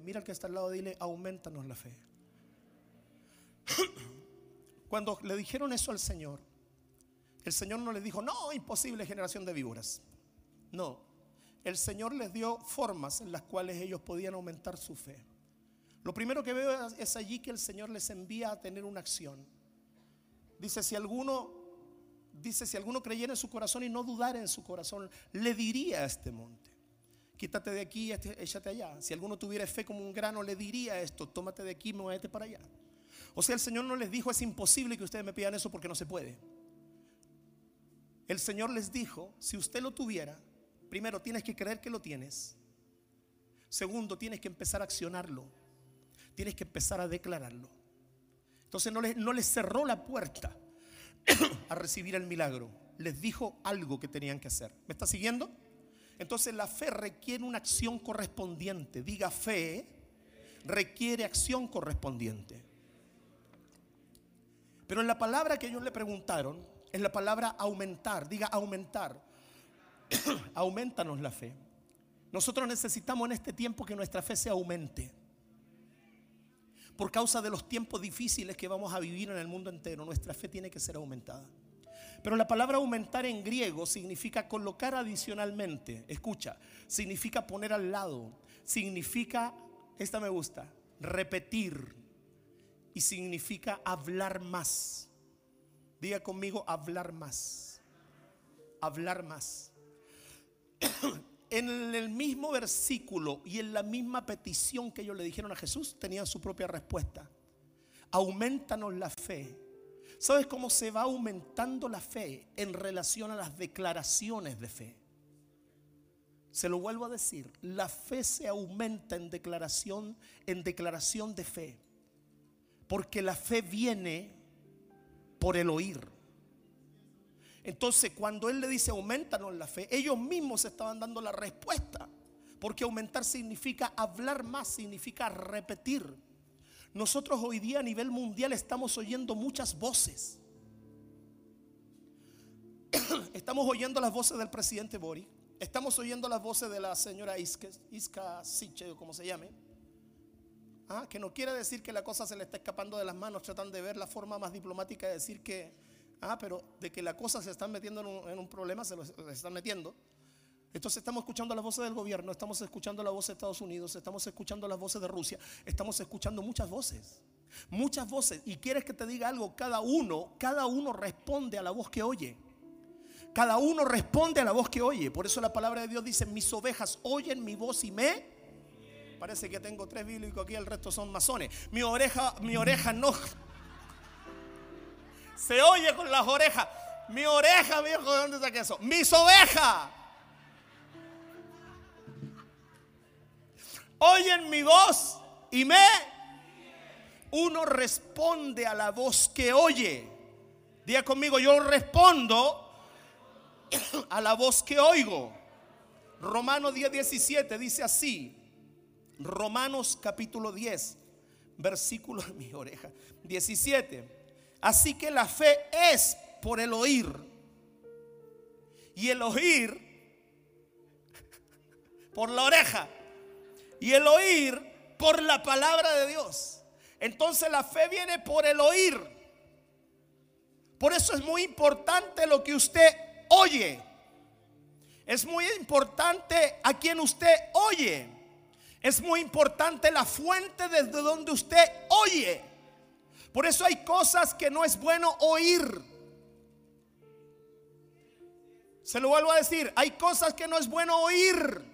Mira al que está al lado, dile, aumentanos la fe. Cuando le dijeron eso al Señor, el Señor no les dijo, no, imposible generación de víboras. No, el Señor les dio formas en las cuales ellos podían aumentar su fe. Lo primero que veo es allí que el Señor les envía a tener una acción. Dice, si alguno dice, si alguno creyera en su corazón y no dudara en su corazón, le diría a este monte, quítate de aquí, este, échate allá. Si alguno tuviera fe como un grano, le diría esto, tómate de aquí, muévete para allá. O sea, el Señor no les dijo, es imposible que ustedes me pidan eso porque no se puede. El Señor les dijo, si usted lo tuviera, primero tienes que creer que lo tienes. Segundo, tienes que empezar a accionarlo. Tienes que empezar a declararlo. Entonces no les, no les cerró la puerta a recibir el milagro. Les dijo algo que tenían que hacer. ¿Me está siguiendo? Entonces la fe requiere una acción correspondiente. Diga fe, requiere acción correspondiente. Pero en la palabra que ellos le preguntaron, es la palabra aumentar. Diga aumentar. Aumentanos la fe. Nosotros necesitamos en este tiempo que nuestra fe se aumente. Por causa de los tiempos difíciles que vamos a vivir en el mundo entero, nuestra fe tiene que ser aumentada. Pero la palabra aumentar en griego significa colocar adicionalmente. Escucha, significa poner al lado. Significa, esta me gusta, repetir. Y significa hablar más. Diga conmigo, hablar más. Hablar más. en el mismo versículo y en la misma petición que ellos le dijeron a Jesús, tenían su propia respuesta. Aumentanos la fe. ¿Sabes cómo se va aumentando la fe en relación a las declaraciones de fe? Se lo vuelvo a decir, la fe se aumenta en declaración en declaración de fe. Porque la fe viene por el oír. Entonces, cuando Él le dice aumentanos la fe, ellos mismos estaban dando la respuesta. Porque aumentar significa hablar más, significa repetir. Nosotros hoy día a nivel mundial estamos oyendo muchas voces. Estamos oyendo las voces del presidente Boric. Estamos oyendo las voces de la señora Iska, Iska Siche, o como se llame. Ah, que no quiere decir que la cosa se le está escapando de las manos. Tratan de ver la forma más diplomática de decir que Ah, pero de que la cosa se está metiendo en un, problema, se lo están metiendo. Entonces estamos escuchando las voces del gobierno, estamos escuchando la voz de Estados Unidos, estamos escuchando las voces de Rusia, estamos escuchando muchas voces, muchas voces. Y quieres que te diga algo, cada uno, cada uno responde a la voz que oye. Cada uno responde a la voz que oye. Por eso la palabra de Dios dice, mis ovejas oyen mi voz y me... Parece que tengo tres bíblicos aquí, el resto son masones. Mi oreja, mi oreja no se oye con las orejas. Mi oreja, viejo, ¿de dónde saqué eso? Mis ovejas. Oyen mi voz y me... Uno responde a la voz que oye. Diga conmigo, yo respondo a la voz que oigo. Romanos 10, 17 dice así. Romanos capítulo 10, versículo de mi oreja. 17. Así que la fe es por el oír. Y el oír por la oreja. Y el oír por la palabra de Dios. Entonces la fe viene por el oír. Por eso es muy importante lo que usted oye. Es muy importante a quien usted oye. Es muy importante la fuente desde donde usted oye. Por eso hay cosas que no es bueno oír. Se lo vuelvo a decir, hay cosas que no es bueno oír.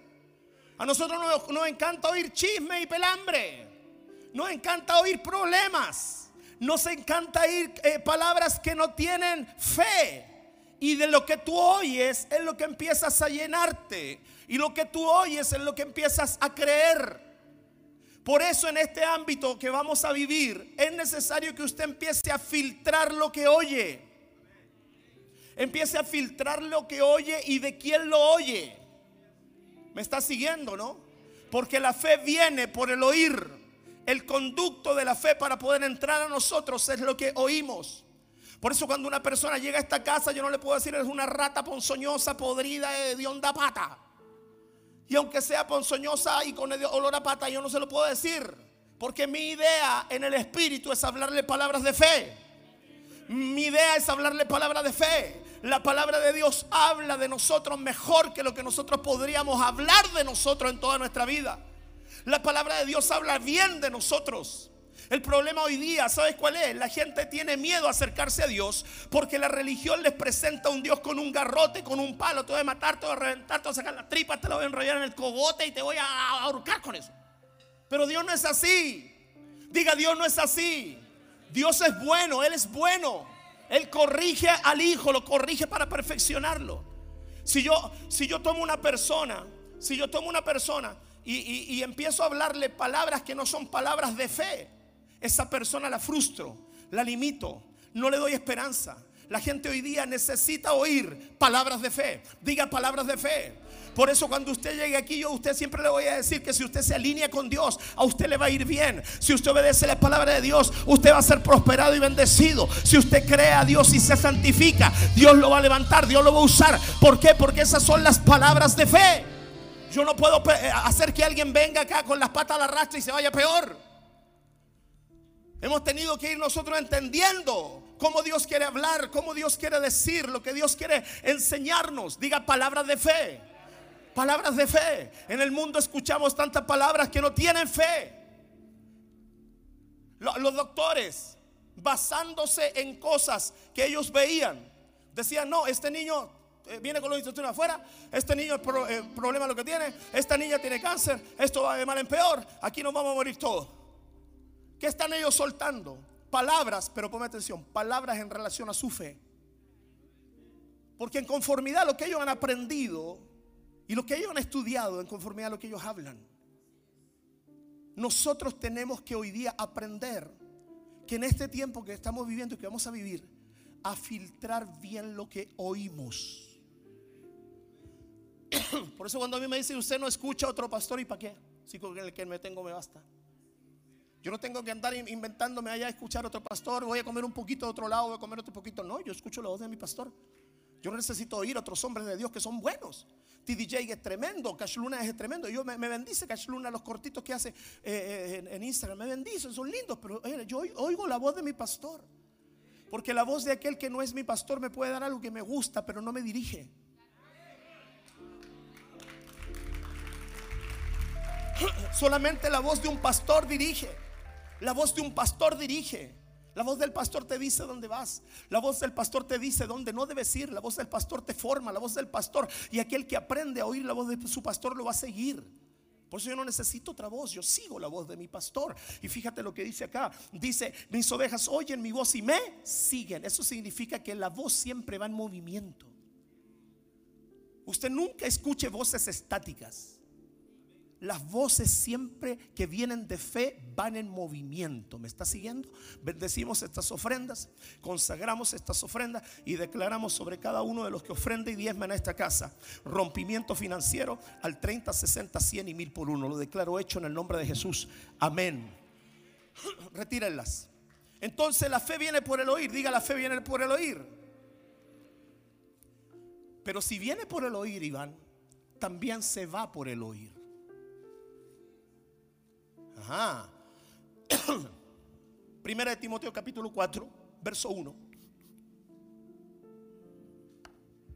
A nosotros nos, encanta oír chisme y pelambre. Nos encanta oír problemas. Nos encanta oír eh, palabras que no tienen fe. Y de lo que tú oyes es lo que empiezas a llenarte. Y lo que tú oyes es lo que empiezas a creer. Por eso en este ámbito que vamos a vivir es necesario que usted empiece a filtrar lo que oye. Empiece a filtrar lo que oye y de quién lo oye. ¿Me está siguiendo, no? Porque la fe viene por el oír. El conducto de la fe para poder entrar a nosotros es lo que oímos. Por eso cuando una persona llega a esta casa, yo no le puedo decir es una rata ponzoñosa, podrida de onda pata. Y aunque sea ponzoñosa y con olor a pata, yo no se lo puedo decir. Porque mi idea en el espíritu es hablarle palabras de fe. Mi idea es hablarle palabras de fe. La palabra de Dios habla de nosotros mejor que lo que nosotros podríamos hablar de nosotros en toda nuestra vida. La palabra de Dios habla bien de nosotros. El problema hoy día, ¿sabes cuál es? La gente tiene miedo a acercarse a Dios porque la religión les presenta a un Dios con un garrote, con un palo. Te voy a matar, te voy a reventar, te voy a sacar la tripa, te la voy a enrollar en el cogote y te voy a ahorcar con eso. Pero Dios no es así. Diga, Dios no es así. Dios es bueno, Él es bueno. Él corrige al hijo, lo corrige para perfeccionarlo. Si yo, si yo tomo una persona, si yo tomo una persona y, y empiezo a hablarle palabras que no son palabras de fe, esa persona la frustro, la limito, no le doy esperanza. La gente hoy día necesita oír palabras de fe. Diga palabras de fe. Por eso cuando usted llegue aquí, yo a usted siempre le voy a decir que si usted se alinea con Dios, a usted le va a ir bien. Si usted obedece la palabra de Dios, usted va a ser prosperado y bendecido. Si usted cree a Dios y se santifica, Dios lo va a levantar, Dios lo va a usar. ¿Por qué? Porque esas son las palabras de fe. Yo no puedo eh, hacer que alguien venga acá con las patas a la rastra y se vaya peor. Hemos tenido que ir nosotros entendiendo cómo Dios quiere hablar, cómo Dios quiere decir, lo que Dios quiere enseñarnos. Diga palabras de fe. Palabras de fe. En el mundo escuchamos tantas palabras que no tienen fe. Los doctores, basándose en cosas que ellos veían, decían, no, este niño eh, viene con los intestinos afuera, este niño el eh, problema lo que tiene, esta niña tiene cáncer, esto va de mal en peor, aquí nos vamos a morir todos. ¿Qué están ellos soltando? Palabras, pero ponme atención, palabras en relación a su fe. Porque en conformidad a lo que ellos han aprendido y lo que ellos han estudiado, en conformidad a lo que ellos hablan, nosotros tenemos que hoy día aprender que en este tiempo que estamos viviendo y que vamos a vivir, a filtrar bien lo que oímos. Por eso cuando a mí me dicen, usted no escucha a otro pastor, ¿y para qué? Si con el que me tengo me basta. Yo no tengo que andar inventándome allá a escuchar a otro pastor, voy a comer un poquito de otro lado, voy a comer otro poquito. No, yo escucho la voz de mi pastor. Yo no necesito oír a otros hombres de Dios que son buenos. TDJ es tremendo, Cash Luna es tremendo. Yo me, bendice Cash Luna, los cortitos que hace eh, eh, en, Instagram, me bendice, son lindos, pero yo oigo la voz de mi pastor. Porque la voz de aquel que no es mi pastor me puede dar algo que me gusta, pero no me dirige. Solamente la voz de un pastor dirige. La voz de un pastor dirige. La voz del pastor te dice dónde vas. La voz del pastor te dice dónde no debes ir. La voz del pastor te forma. La voz del pastor. Y aquel que aprende a oír la voz de su pastor lo va a seguir. Por eso yo no necesito otra voz. Yo sigo la voz de mi pastor. Y fíjate lo que dice acá. Dice, mis ovejas oyen mi voz y me siguen. Eso significa que la voz siempre va en movimiento. Usted nunca escuche voces estáticas. Las voces siempre que vienen de fe van en movimiento. ¿Me está siguiendo? Bendecimos estas ofrendas, consagramos estas ofrendas y declaramos sobre cada uno de los que ofrenda y diezma en esta casa rompimiento financiero al 30, 60, 100 y mil por uno. Lo declaro hecho en el nombre de Jesús. Amén. Retírenlas. Entonces la fe viene por el oír. Diga la fe viene por el oír. Pero si viene por el oír, Iván, también se va por el oír. Primera de Timoteo capítulo 4, verso 1.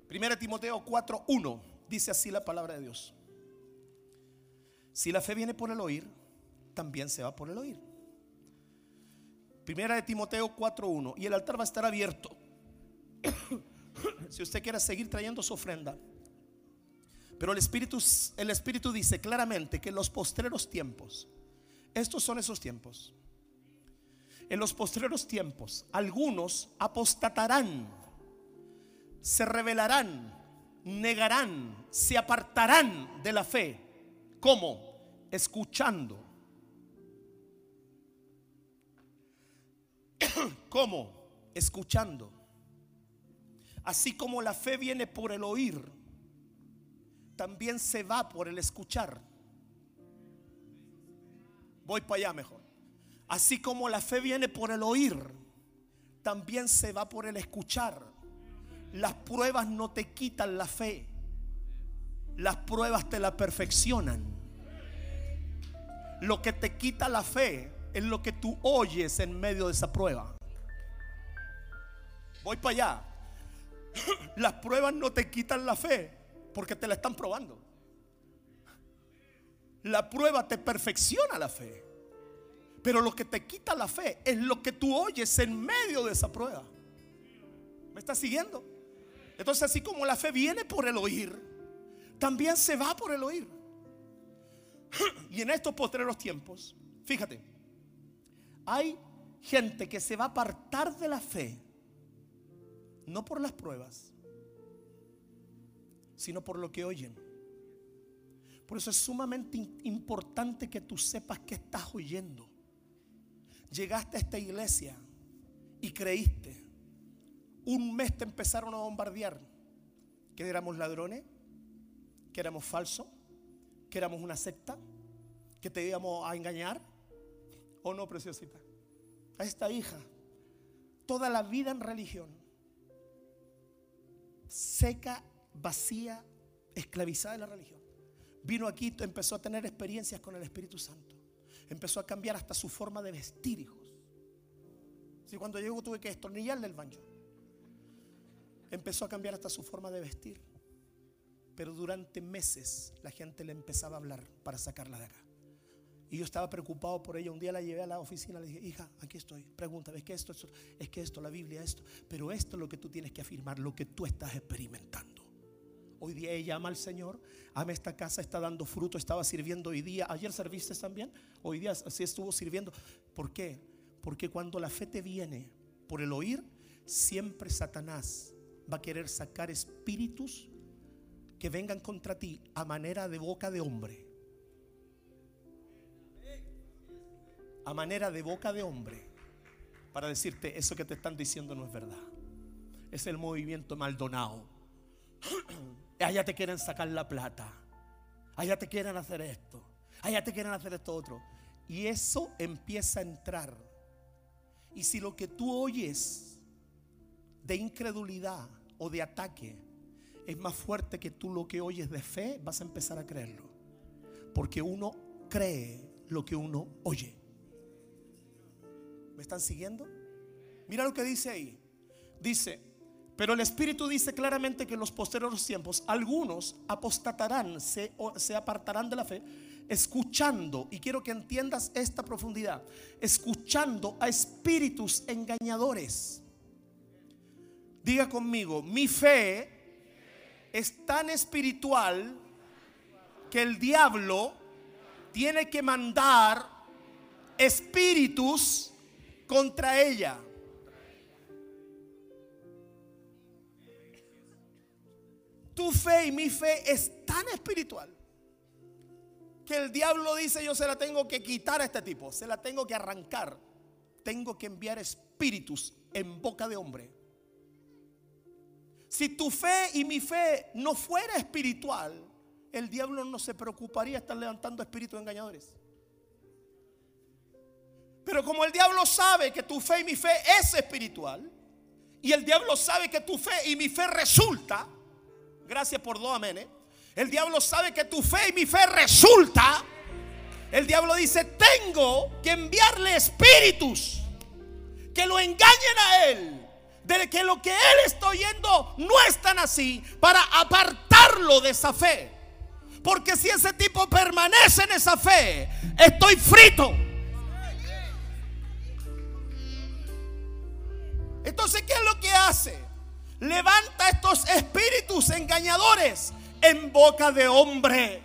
Primera de Timoteo 4, 1. Dice así la palabra de Dios. Si la fe viene por el oír, también se va por el oír. Primera de Timoteo 4.1. Y el altar va a estar abierto. si usted quiere seguir trayendo su ofrenda. Pero el Espíritu, el Espíritu dice claramente que en los postreros tiempos estos son esos tiempos. En los postreros tiempos, algunos apostatarán, se rebelarán, negarán, se apartarán de la fe. ¿Cómo? Escuchando. ¿Cómo? Escuchando. Así como la fe viene por el oír, también se va por el escuchar. Voy para allá mejor. Así como la fe viene por el oír, también se va por el escuchar. Las pruebas no te quitan la fe. Las pruebas te la perfeccionan. Lo que te quita la fe es lo que tú oyes en medio de esa prueba. Voy para allá. Las pruebas no te quitan la fe porque te la están probando. La prueba te perfecciona la fe. Pero lo que te quita la fe es lo que tú oyes en medio de esa prueba. ¿Me estás siguiendo? Entonces así como la fe viene por el oír, también se va por el oír. Y en estos postreros tiempos, fíjate, hay gente que se va a apartar de la fe, no por las pruebas, sino por lo que oyen. Por eso es sumamente importante que tú sepas que estás oyendo. Llegaste a esta iglesia y creíste. Un mes te empezaron a bombardear. Que éramos ladrones, que éramos falsos, que éramos una secta, que te íbamos a engañar. ¿O no, preciosita? A esta hija, toda la vida en religión, seca, vacía, esclavizada de la religión. Vino aquí, empezó a tener experiencias con el Espíritu Santo. Empezó a cambiar hasta su forma de vestir, hijos. Si cuando llegó tuve que estornillarle el baño. Empezó a cambiar hasta su forma de vestir. Pero durante meses la gente le empezaba a hablar para sacarla de acá. Y yo estaba preocupado por ella. Un día la llevé a la oficina, le dije, hija, aquí estoy. Pregúntame, ¿es que esto, es que esto, la Biblia, esto? Pero esto es lo que tú tienes que afirmar, lo que tú estás experimentando. Hoy día ella ama al Señor, ama esta casa, está dando fruto, estaba sirviendo hoy día. Ayer serviste también, hoy día sí estuvo sirviendo. ¿Por qué? Porque cuando la fe te viene por el oír, siempre Satanás va a querer sacar espíritus que vengan contra ti a manera de boca de hombre a manera de boca de hombre para decirte eso que te están diciendo no es verdad. Es el movimiento Maldonado. Allá te quieren sacar la plata. Allá te quieren hacer esto. Allá te quieren hacer esto otro. Y eso empieza a entrar. Y si lo que tú oyes de incredulidad o de ataque es más fuerte que tú lo que oyes de fe, vas a empezar a creerlo. Porque uno cree lo que uno oye. ¿Me están siguiendo? Mira lo que dice ahí. Dice, pero el Espíritu dice claramente que en los posteriores tiempos algunos apostatarán, se, se apartarán de la fe, escuchando, y quiero que entiendas esta profundidad, escuchando a espíritus engañadores. Diga conmigo, mi fe es tan espiritual que el diablo tiene que mandar espíritus contra ella. Tu fe y mi fe es tan espiritual que el diablo dice yo se la tengo que quitar a este tipo, se la tengo que arrancar. Tengo que enviar espíritus en boca de hombre. Si tu fe y mi fe no fuera espiritual, el diablo no se preocuparía estar levantando espíritus engañadores. Pero como el diablo sabe que tu fe y mi fe es espiritual, y el diablo sabe que tu fe y mi fe resulta, gracias por dos amenes, el diablo sabe que tu fe y mi fe resulta, el diablo dice, tengo que enviarle espíritus que lo engañen a él de que lo que él está oyendo no es tan así para apartarlo de esa fe. Porque si ese tipo permanece en esa fe, estoy frito. Entonces, ¿qué es lo que hace? Levanta estos espíritus engañadores en boca de hombre.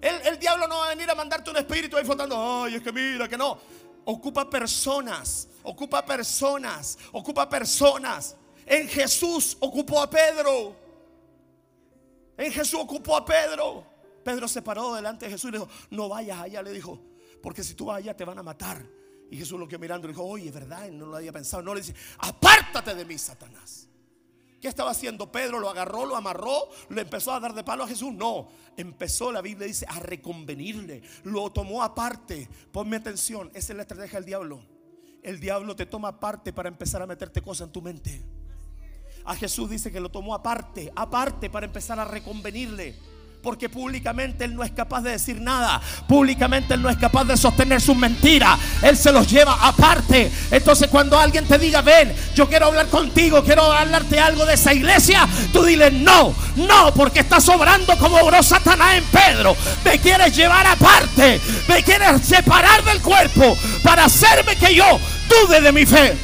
El, diablo no va a venir a mandarte un espíritu ahí flotando. Ay, es que mira que no. Ocupa personas, ocupa personas, ocupa personas. En Jesús ocupó a Pedro. En Jesús ocupó a Pedro. Pedro se paró delante de Jesús y le dijo, no vayas allá, le dijo, porque si tú vas allá te van a matar. Y Jesús lo que mirando le dijo, oye, ¿verdad? No lo había pensado. No le dice, apártate de mí, Satanás. ¿Qué estaba haciendo Pedro? ¿Lo agarró, lo amarró, lo empezó a dar de palo a Jesús? No, empezó, la Biblia dice, a reconvenirle. Lo tomó aparte. Ponme atención, esa es la estrategia del diablo. El diablo te toma aparte para empezar a meterte cosas en tu mente. A Jesús dice que lo tomó aparte, aparte para empezar a reconvenirle. Porque públicamente Él no es capaz de decir nada. Públicamente Él no es capaz de sostener sus mentiras. Él se los lleva aparte. Entonces cuando alguien te diga, ven, yo quiero hablar contigo, quiero hablarte algo de esa iglesia, tú dile, no, no, porque estás obrando como obró Satanás en Pedro. Me quieres llevar aparte. Me quieres separar del cuerpo para hacerme que yo dude de mi fe.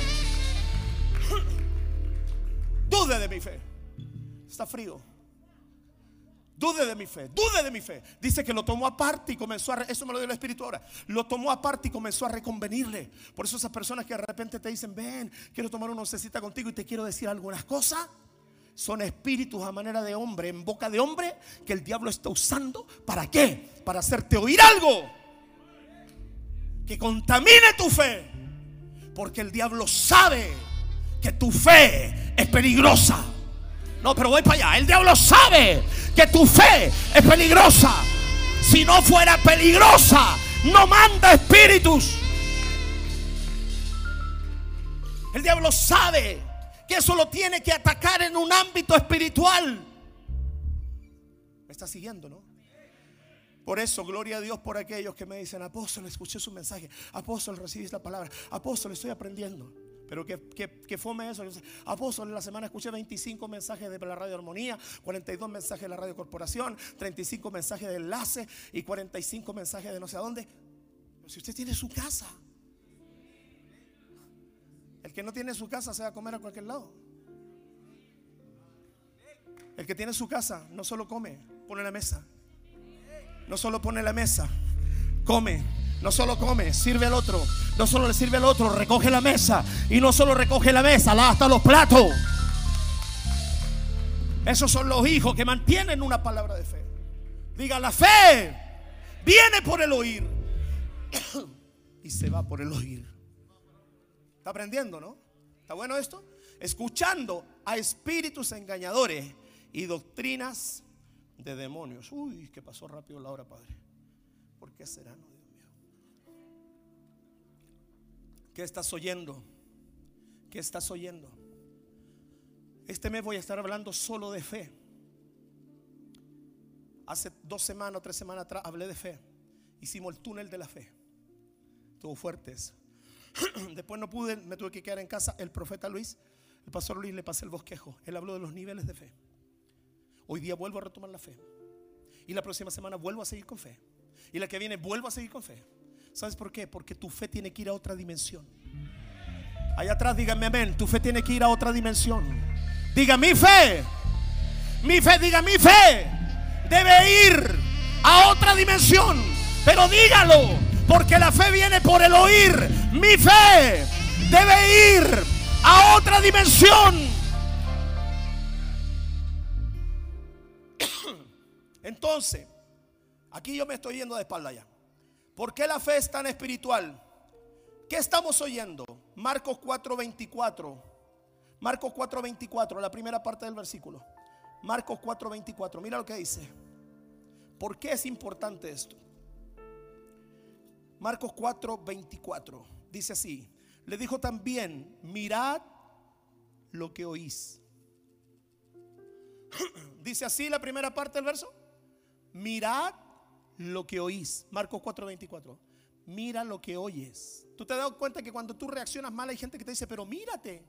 Dude de mi fe. Está frío. Dude de mi fe, dude de mi fe. Dice que lo tomó aparte y comenzó a... Eso me lo dio el Espíritu ahora. Lo tomó aparte y comenzó a reconvenirle. Por eso esas personas que de repente te dicen, ven, quiero tomar una oncecita contigo y te quiero decir algunas cosas. Son espíritus a manera de hombre, en boca de hombre, que el diablo está usando. ¿Para qué? Para hacerte oír algo que contamine tu fe. Porque el diablo sabe que tu fe es peligrosa. No, pero voy para allá. El diablo sabe que tu fe es peligrosa. Si no fuera peligrosa, no manda espíritus. El diablo sabe que eso lo tiene que atacar en un ámbito espiritual. ¿Me está siguiendo, no? Por eso, gloria a Dios por aquellos que me dicen, apóstol, escuché su mensaje. Apóstol, recibís la palabra. Apóstol, estoy aprendiendo. Pero que, fome eso. Apóstol, en la semana escuché 25 mensajes de la radio Armonía, 42 mensajes de la radio Corporación, 35 mensajes de enlace y 45 mensajes de no sé a dónde. Pero si usted tiene su casa, el que no tiene su casa se va a comer a cualquier lado. El que tiene su casa no solo come, pone la mesa. No solo pone la mesa, come no solo come, sirve al otro. No solo le sirve al otro, recoge la mesa. Y no solo recoge la mesa, la hasta los platos. Esos son los hijos que mantienen una palabra de fe. Diga, la fe viene por el oír. y se va por el oír. ¿Está aprendiendo, no? ¿Está bueno esto? Escuchando a espíritus engañadores y doctrinas de demonios. Uy, que pasó rápido la hora, Padre. ¿Por qué será? No? ¿Qué estás oyendo? ¿Qué estás oyendo? Este mes voy a estar hablando solo de fe. Hace dos semanas o tres semanas atrás hablé de fe. Hicimos el túnel de la fe. Estuvo fuerte Después no pude, me tuve que quedar en casa. El profeta Luis, el pastor Luis le pasé el bosquejo. Él habló de los niveles de fe. Hoy día vuelvo a retomar la fe. Y la próxima semana vuelvo a seguir con fe. Y la que viene vuelvo a seguir con fe. ¿Sabes por qué? Porque tu fe tiene que ir a otra dimensión. Allá atrás díganme amén. Tu fe tiene que ir a otra dimensión. Diga mi fe. Mi fe, diga mi fe. Debe ir a otra dimensión. Pero dígalo. Porque la fe viene por el oír. Mi fe debe ir a otra dimensión. Entonces, aquí yo me estoy yendo de espalda ya. ¿Por qué la fe es tan espiritual? ¿Qué estamos oyendo? Marcos 4:24. Marcos 4:24, la primera parte del versículo. Marcos 4:24. Mira lo que dice. ¿Por qué es importante esto? Marcos 4:24. Dice así. Le dijo también, mirad lo que oís. Dice así la primera parte del verso. Mirad lo que oís. Marcos 4:24. Mira lo que oyes. Tú te has dado cuenta que cuando tú reaccionas mal hay gente que te dice, pero mírate.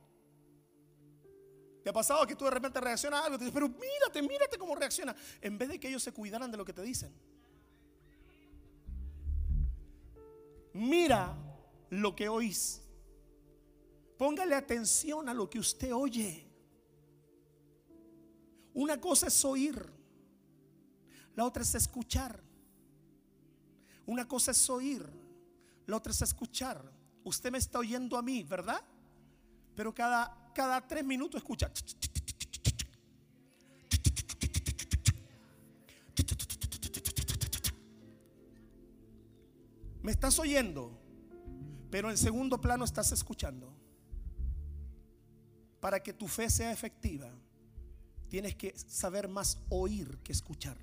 ¿Te ha pasado que tú de repente reaccionas a algo te dices, pero mírate, mírate cómo reacciona? En vez de que ellos se cuidaran de lo que te dicen. Mira lo que oís. Póngale atención a lo que usted oye. Una cosa es oír, la otra es escuchar. Una cosa es oír, la otra es escuchar. Usted me está oyendo a mí, ¿verdad? Pero cada, cada tres minutos escucha. Me estás oyendo, pero en segundo plano estás escuchando. Para que tu fe sea efectiva, tienes que saber más oír que escuchar.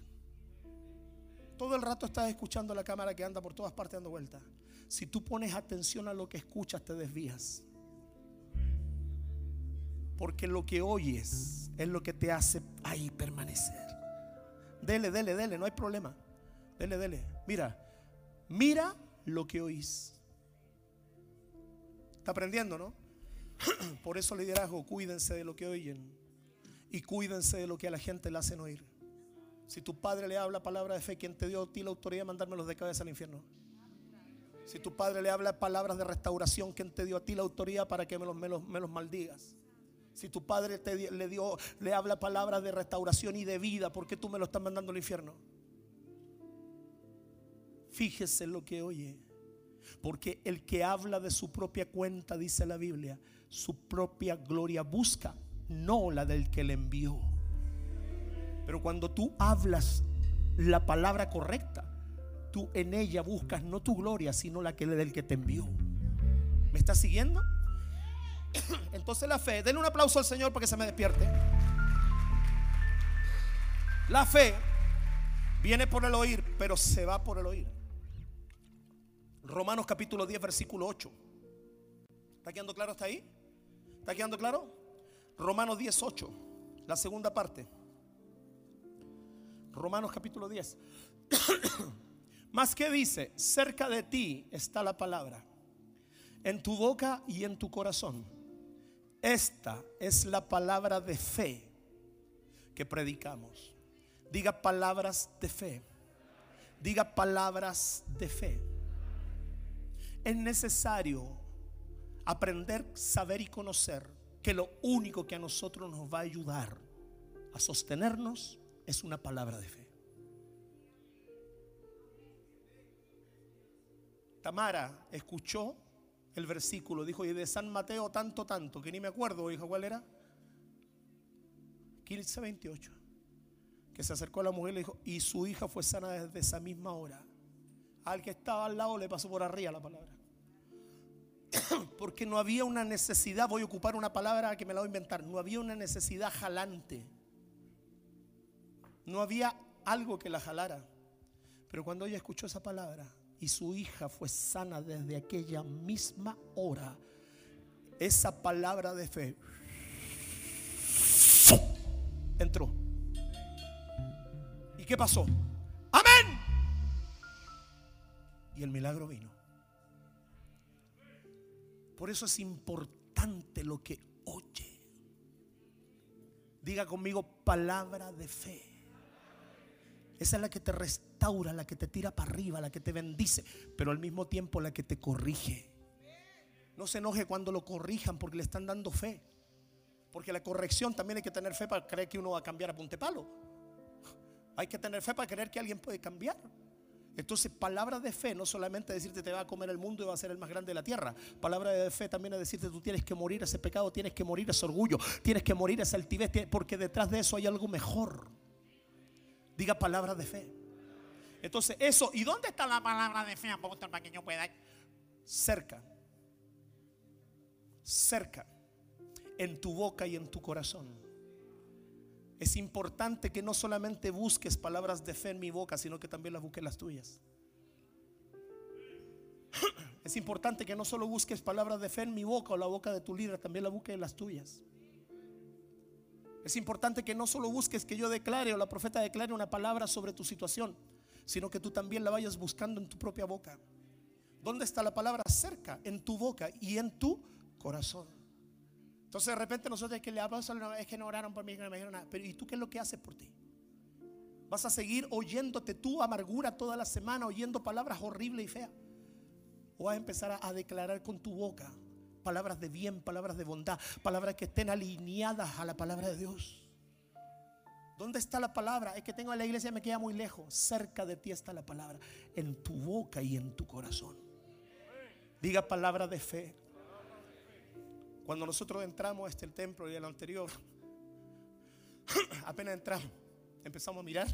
Todo el rato estás escuchando la cámara que anda por todas partes dando vueltas. Si tú pones atención a lo que escuchas, te desvías. Porque lo que oyes es lo que te hace ahí permanecer. Dele, dele, dele, no hay problema. Dele, dele. Mira, mira lo que oís. Está aprendiendo, ¿no? Por eso liderazgo, cuídense de lo que oyen y cuídense de lo que a la gente le hacen oír. Si tu padre le habla palabra de fe, ¿quién te dio a ti la autoridad de mandármelos de cabeza al infierno? Si tu padre le habla palabras de restauración, ¿quién te dio a ti la autoridad para que me los, me los, maldigas? Si tu padre te, le, dio, le habla palabras de restauración y de vida, ¿por qué tú me lo estás mandando al infierno? Fíjese lo que oye. Porque el que habla de su propia cuenta, dice la Biblia, su propia gloria busca, no la del que le envió. Pero cuando tú hablas la palabra correcta, tú en ella buscas no tu gloria, sino la que del que te envió. ¿Me estás siguiendo? Entonces la fe, denle un aplauso al Señor para que se me despierte. La fe viene por el oír, pero se va por el oír. Romanos capítulo 10, versículo 8. ¿Está quedando claro hasta ahí? ¿Está quedando claro? Romanos 10, 8. La segunda parte. Romanos capítulo 10. Más que dice, cerca de ti está la palabra, en tu boca y en tu corazón. Esta es la palabra de fe que predicamos. Diga palabras de fe. Diga palabras de fe. Es necesario aprender, saber y conocer que lo único que a nosotros nos va a ayudar a sostenernos es una palabra de fe. Tamara escuchó el versículo, dijo, y de San Mateo tanto, tanto, que ni me acuerdo, hija, ¿cuál era? 15, 28. Que se acercó a la mujer y le dijo, y su hija fue sana desde esa misma hora. Al que estaba al lado le pasó por arriba la palabra. Porque no había una necesidad, voy a ocupar una palabra que me la voy a inventar, no había una necesidad jalante. No había algo que la jalara. Pero cuando ella escuchó esa palabra y su hija fue sana desde aquella misma hora, esa palabra de fe entró. ¿Y qué pasó? Amén. Y el milagro vino. Por eso es importante lo que oye. Diga conmigo palabra de fe. Esa es la que te restaura, la que te tira para arriba, la que te bendice, pero al mismo tiempo la que te corrige. No se enoje cuando lo corrijan porque le están dando fe. Porque la corrección también hay que tener fe para creer que uno va a cambiar a punte palo. Hay que tener fe para creer que alguien puede cambiar. Entonces, palabra de fe no solamente decirte te va a comer el mundo y va a ser el más grande de la tierra. Palabra de fe también es decirte tú tienes que morir ese pecado, tienes que morir ese orgullo, tienes que morir esa altivez, porque detrás de eso hay algo mejor. Diga palabra de fe. Entonces, eso, ¿y dónde está la palabra de fe, para que yo pueda? Cerca. Cerca. En tu boca y en tu corazón. Es importante que no solamente busques palabras de fe en mi boca, sino que también las busques las tuyas. Es importante que no solo busques palabras de fe en mi boca o la boca de tu líder, también la busques en las tuyas. Es importante que no solo busques que yo declare o la profeta declare una palabra sobre tu situación, sino que tú también la vayas buscando en tu propia boca. ¿Dónde está la palabra? Cerca, en tu boca y en tu corazón. Entonces de repente nosotros es que le hablamos es que no oraron por mí, que no me dijeron nada. Pero ¿y tú qué es lo que haces por ti? Vas a seguir oyéndote tu amargura toda la semana, oyendo palabras horribles y feas. O vas a empezar a declarar con tu boca palabras de bien, palabras de bondad, palabras que estén alineadas a la palabra de Dios. ¿Dónde está la palabra? Es que tengo en la iglesia me queda muy lejos. Cerca de ti está la palabra, en tu boca y en tu corazón. Diga palabra de fe. Cuando nosotros entramos a este templo y el anterior, apenas entramos, empezamos a mirar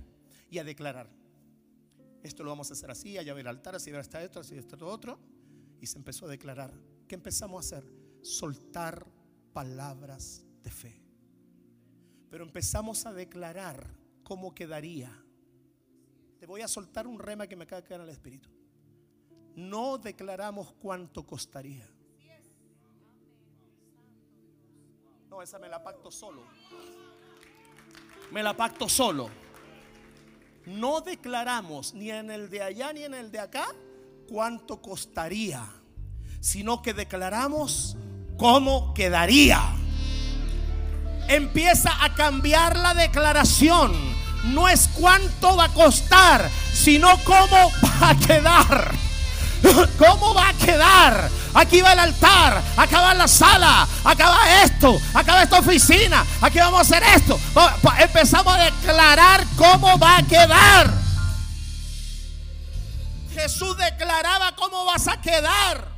y a declarar. Esto lo vamos a hacer así, allá ver el altar, así ver hasta esto, así esto, otro. Y se empezó a declarar. ¿Qué empezamos a hacer? Soltar palabras de fe. Pero empezamos a declarar cómo quedaría. Te voy a soltar un rema que me acaba de quedar en el espíritu. No declaramos cuánto costaría. No, esa me la pacto solo. Me la pacto solo. No declaramos ni en el de allá ni en el de acá cuánto costaría, sino que declaramos cómo quedaría. Empieza a cambiar la declaración. No es cuánto va a costar, sino cómo va a quedar. ¿Cómo va a quedar? Aquí va el altar, acá va la sala, acá va esto, acá va esta oficina, aquí vamos a hacer esto. Empezamos a declarar cómo va a quedar. Jesús declaraba cómo vas a quedar.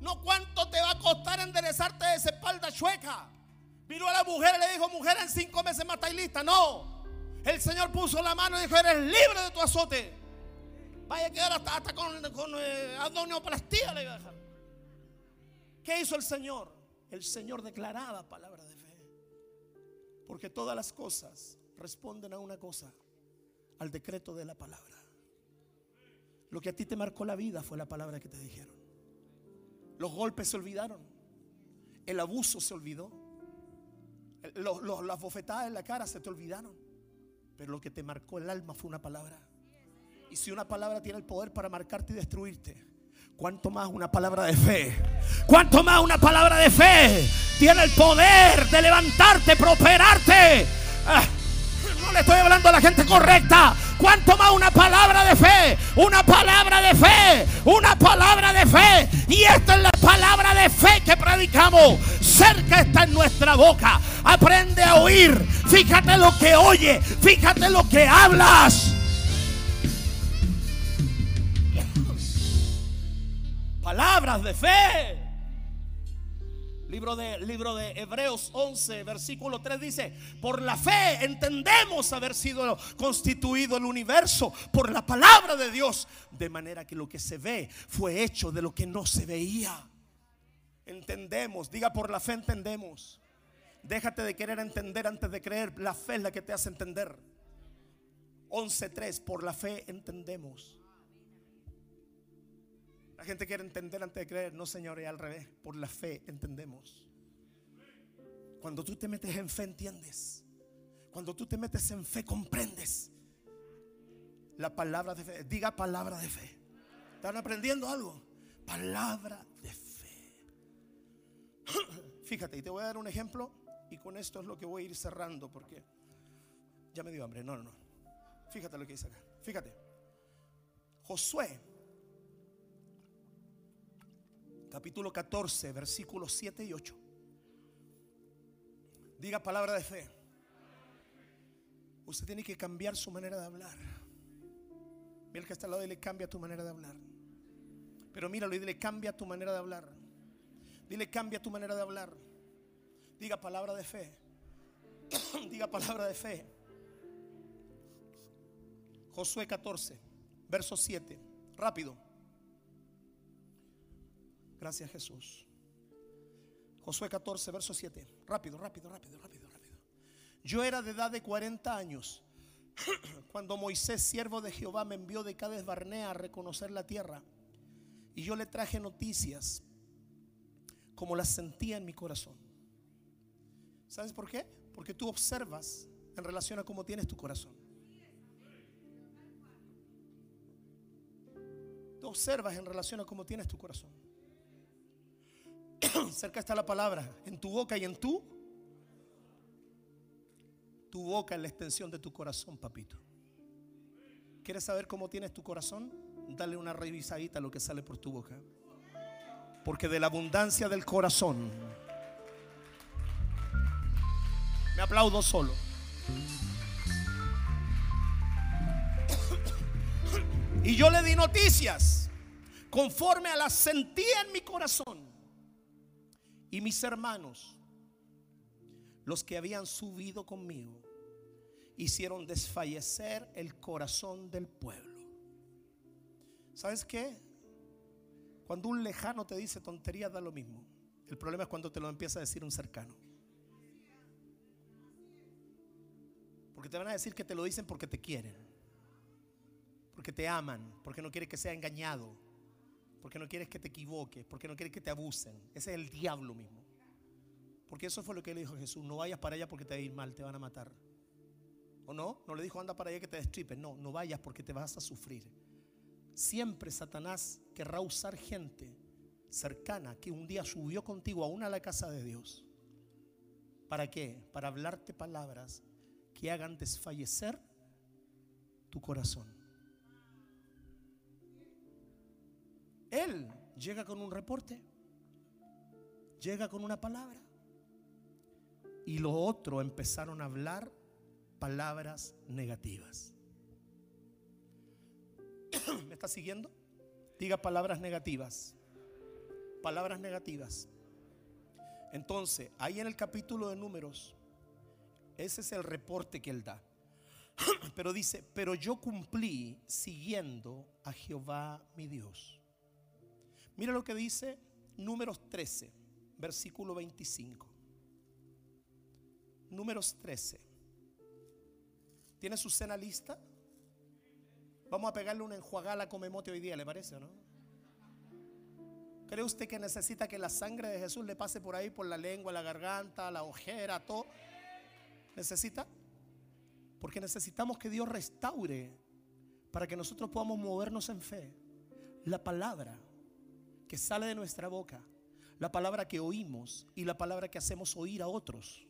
No cuánto te va a costar enderezarte de esa espalda chueca. Vino a la mujer y le dijo, mujer, en cinco meses más estáis lista. No. El Señor puso la mano y dijo, eres libre de tu azote. Vaya a quedar hasta, con, con eh. ¿Qué hizo el Señor? El Señor declaraba palabra de fe. Porque todas las cosas responden a una cosa, al decreto de la palabra. Lo que a ti te marcó la vida fue la palabra que te dijeron. Los golpes se olvidaron. El abuso se olvidó. las bofetadas en la cara se te olvidaron. Pero lo que te marcó el alma fue una palabra. Y si una palabra tiene el poder para marcarte y destruirte, ¿cuánto más una palabra de fe? ¿Cuánto más una palabra de fe tiene el poder de levantarte, prosperarte? Ah, le estoy hablando a la gente correcta. ¿Cuánto más una palabra de fe? Una palabra de fe. Una palabra de fe. Y esta es la palabra de fe que predicamos. Cerca está en nuestra boca. Aprende a oír. Fíjate lo que oye. Fíjate lo que hablas. palabras de fe. Libro de, libro de Hebreos 11, versículo 3 dice, por la fe entendemos haber sido constituido el universo por la palabra de Dios, de manera que lo que se ve fue hecho de lo que no se veía. Entendemos, diga por la fe entendemos. Déjate de querer entender antes de creer, la fe es la que te hace entender. 11.3, por la fe entendemos la gente quiere entender antes de creer. No, Señor, es al revés. Por la fe entendemos. Cuando tú te metes en fe, entiendes. Cuando tú te metes en fe, comprendes. La palabra de fe. Diga palabra de fe. ¿Están aprendiendo algo? Palabra de fe. Fíjate, y te voy a dar un ejemplo. Y con esto es lo que voy a ir cerrando porque ya me dio hambre. No, no, no. Fíjate lo que dice acá. Fíjate. Josué capítulo 14, versículos 7 y 8. Diga palabra de fe. Usted tiene que cambiar su manera de hablar. Mira el que está al lado y le cambia tu manera de hablar. Pero míralo y dile, cambia tu manera de hablar. Dile, cambia tu manera de hablar. Diga palabra de fe. Diga palabra de fe. Josué 14, verso 7. Rápido. Gracias Jesús. Josué 14, verso 7. Rápido, rápido, rápido, rápido, rápido. Yo era de edad de 40 años cuando Moisés, siervo de Jehová, me envió de Cades Barnea a reconocer la tierra. Y yo le traje noticias como las sentía en mi corazón. ¿Sabes por qué? Porque tú observas en relación a cómo tienes tu corazón. Tú observas en relación a cómo tienes tu corazón. Cerca está la palabra. En tu boca y en tú. Tu boca es la extensión de tu corazón, papito. ¿Quieres saber cómo tienes tu corazón? Dale una revisadita a lo que sale por tu boca. Porque de la abundancia del corazón. Me aplaudo solo. Y yo le di noticias conforme a las sentía en mi corazón. Y mis hermanos, los que habían subido conmigo, hicieron desfallecer el corazón del pueblo. ¿Sabes qué? Cuando un lejano te dice tonterías da lo mismo. El problema es cuando te lo empieza a decir un cercano. Porque te van a decir que te lo dicen porque te quieren. Porque te aman. Porque no quieren que sea engañado porque no quieres que te equivoques, porque no quieres que te abusen. Ese es el diablo mismo. Porque eso fue lo que le dijo Jesús. No vayas para allá porque te va a ir mal, te van a matar. ¿O no? No le dijo anda para allá que te destripen. No, no vayas porque te vas a sufrir. Siempre Satanás querrá usar gente cercana que un día subió contigo aún a la casa de Dios. ¿Para qué? Para hablarte palabras que hagan desfallecer tu corazón. Él llega con un reporte, llega con una palabra. Y los otros empezaron a hablar palabras negativas. ¿Me está siguiendo? Diga palabras negativas. Palabras negativas. Entonces, ahí en el capítulo de números, ese es el reporte que él da. Pero dice, pero yo cumplí siguiendo a Jehová mi Dios. Mira lo que dice números 13, versículo 25. Números 13. ¿Tiene su cena lista? Vamos a pegarle una enjuagada a comemote hoy día, ¿le parece o no? ¿Cree usted que necesita que la sangre de Jesús le pase por ahí, por la lengua, la garganta, la ojera, todo? ¿Necesita? Porque necesitamos que Dios restaure para que nosotros podamos movernos en fe. La palabra que sale de nuestra boca, la palabra que oímos y la palabra que hacemos oír a otros.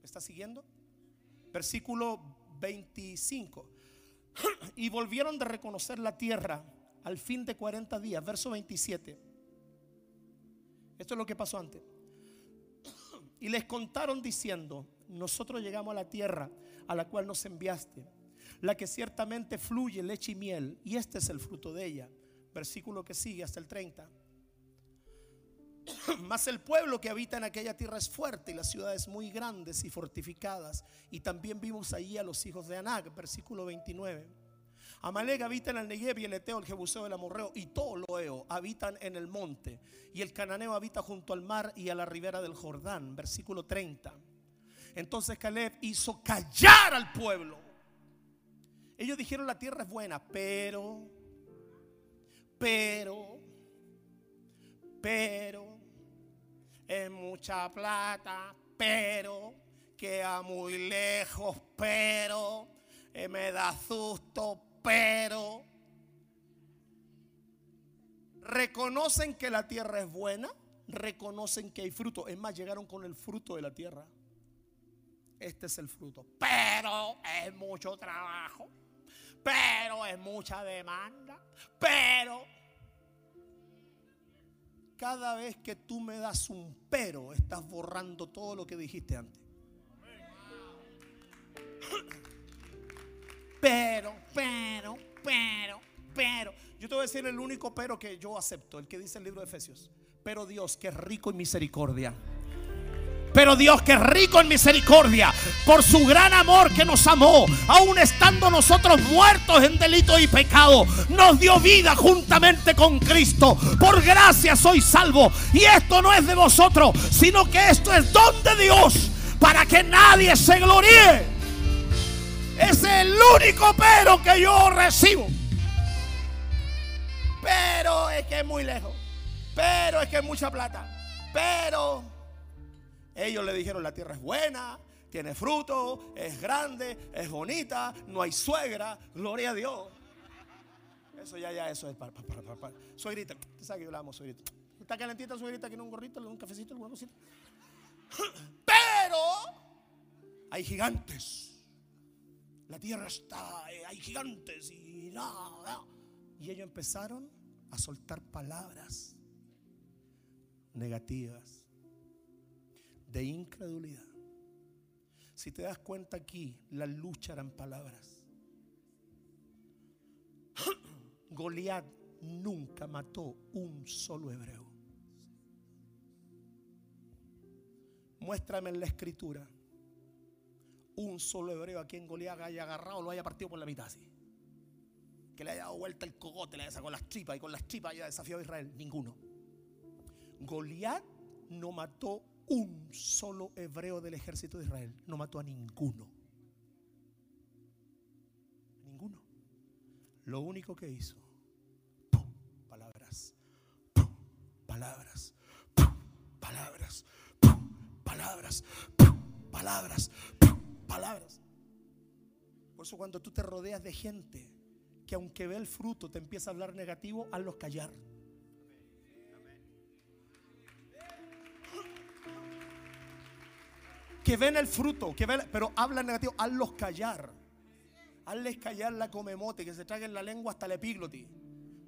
¿Me está siguiendo? Versículo 25. y volvieron de reconocer la tierra al fin de 40 días. Verso 27. Esto es lo que pasó antes. Y les contaron diciendo, nosotros llegamos a la tierra a la cual nos enviaste, la que ciertamente fluye leche y miel, y este es el fruto de ella. Versículo que sigue hasta el 30. Mas el pueblo que habita en aquella tierra es fuerte y las ciudades muy grandes y fortificadas. Y también vimos allí a los hijos de Anac, versículo 29. Amalek habita en el Negev y el Eteo, el Jebuseo, el Amorreo y todo lo Eo habitan en el monte. Y el Cananeo habita junto al mar y a la ribera del Jordán, versículo 30. Entonces Caleb hizo callar al pueblo. Ellos dijeron la tierra es buena, pero, pero, pero, es mucha plata, pero, queda muy lejos, pero, eh, me da susto, pero reconocen que la tierra es buena, reconocen que hay fruto. Es más, llegaron con el fruto de la tierra. Este es el fruto. Pero es mucho trabajo. Pero es mucha demanda. Pero cada vez que tú me das un pero, estás borrando todo lo que dijiste antes. Pero, pero, pero, pero. Yo te voy a decir el único pero que yo acepto, el que dice el libro de Efesios. Pero Dios, que es rico en misericordia. Pero Dios que es rico en misericordia, por su gran amor que nos amó, aun estando nosotros muertos en delito y pecado, nos dio vida juntamente con Cristo. Por gracia soy salvo. Y esto no es de vosotros, sino que esto es don de Dios, para que nadie se gloríe. Es el único pero que yo recibo. Pero es que es muy lejos. Pero es que es mucha plata. Pero ellos le dijeron la tierra es buena, tiene fruto, es grande, es bonita, no hay suegra, gloria a Dios. Eso ya, ya, eso es para, para, para, para. Suegrita, usted sabe que yo la amo, suegrita. Está calentita suegrita, quiere un gorrito, un cafecito, alguna cosita. Pero hay gigantes. La tierra está, eh, hay gigantes y nada. Y ellos empezaron a soltar palabras negativas de incredulidad. Si te das cuenta aquí, la lucha eran palabras. Goliat nunca mató un solo hebreo. Muéstrame en la escritura un solo hebreo a quien Goliat haya agarrado lo haya partido por la mitad así. Que le haya dado vuelta el cogote, le haya sacado las tripas y con las tripas haya desafiado a Israel. Ninguno. Goliat no mató un solo hebreo del ejército de Israel. No mató a ninguno. Ninguno. Lo único que hizo, palabras, palabras, palabras, palabras, palabras, palabras. Por eso cuando tú te rodeas de gente que aunque ve el fruto te empieza a hablar negativo, hazlos callar. Que ven el fruto, que ven, pero hablan negativo, hazlos callar. Hazles callar la comemote, que se traguen la lengua hasta el epígloti.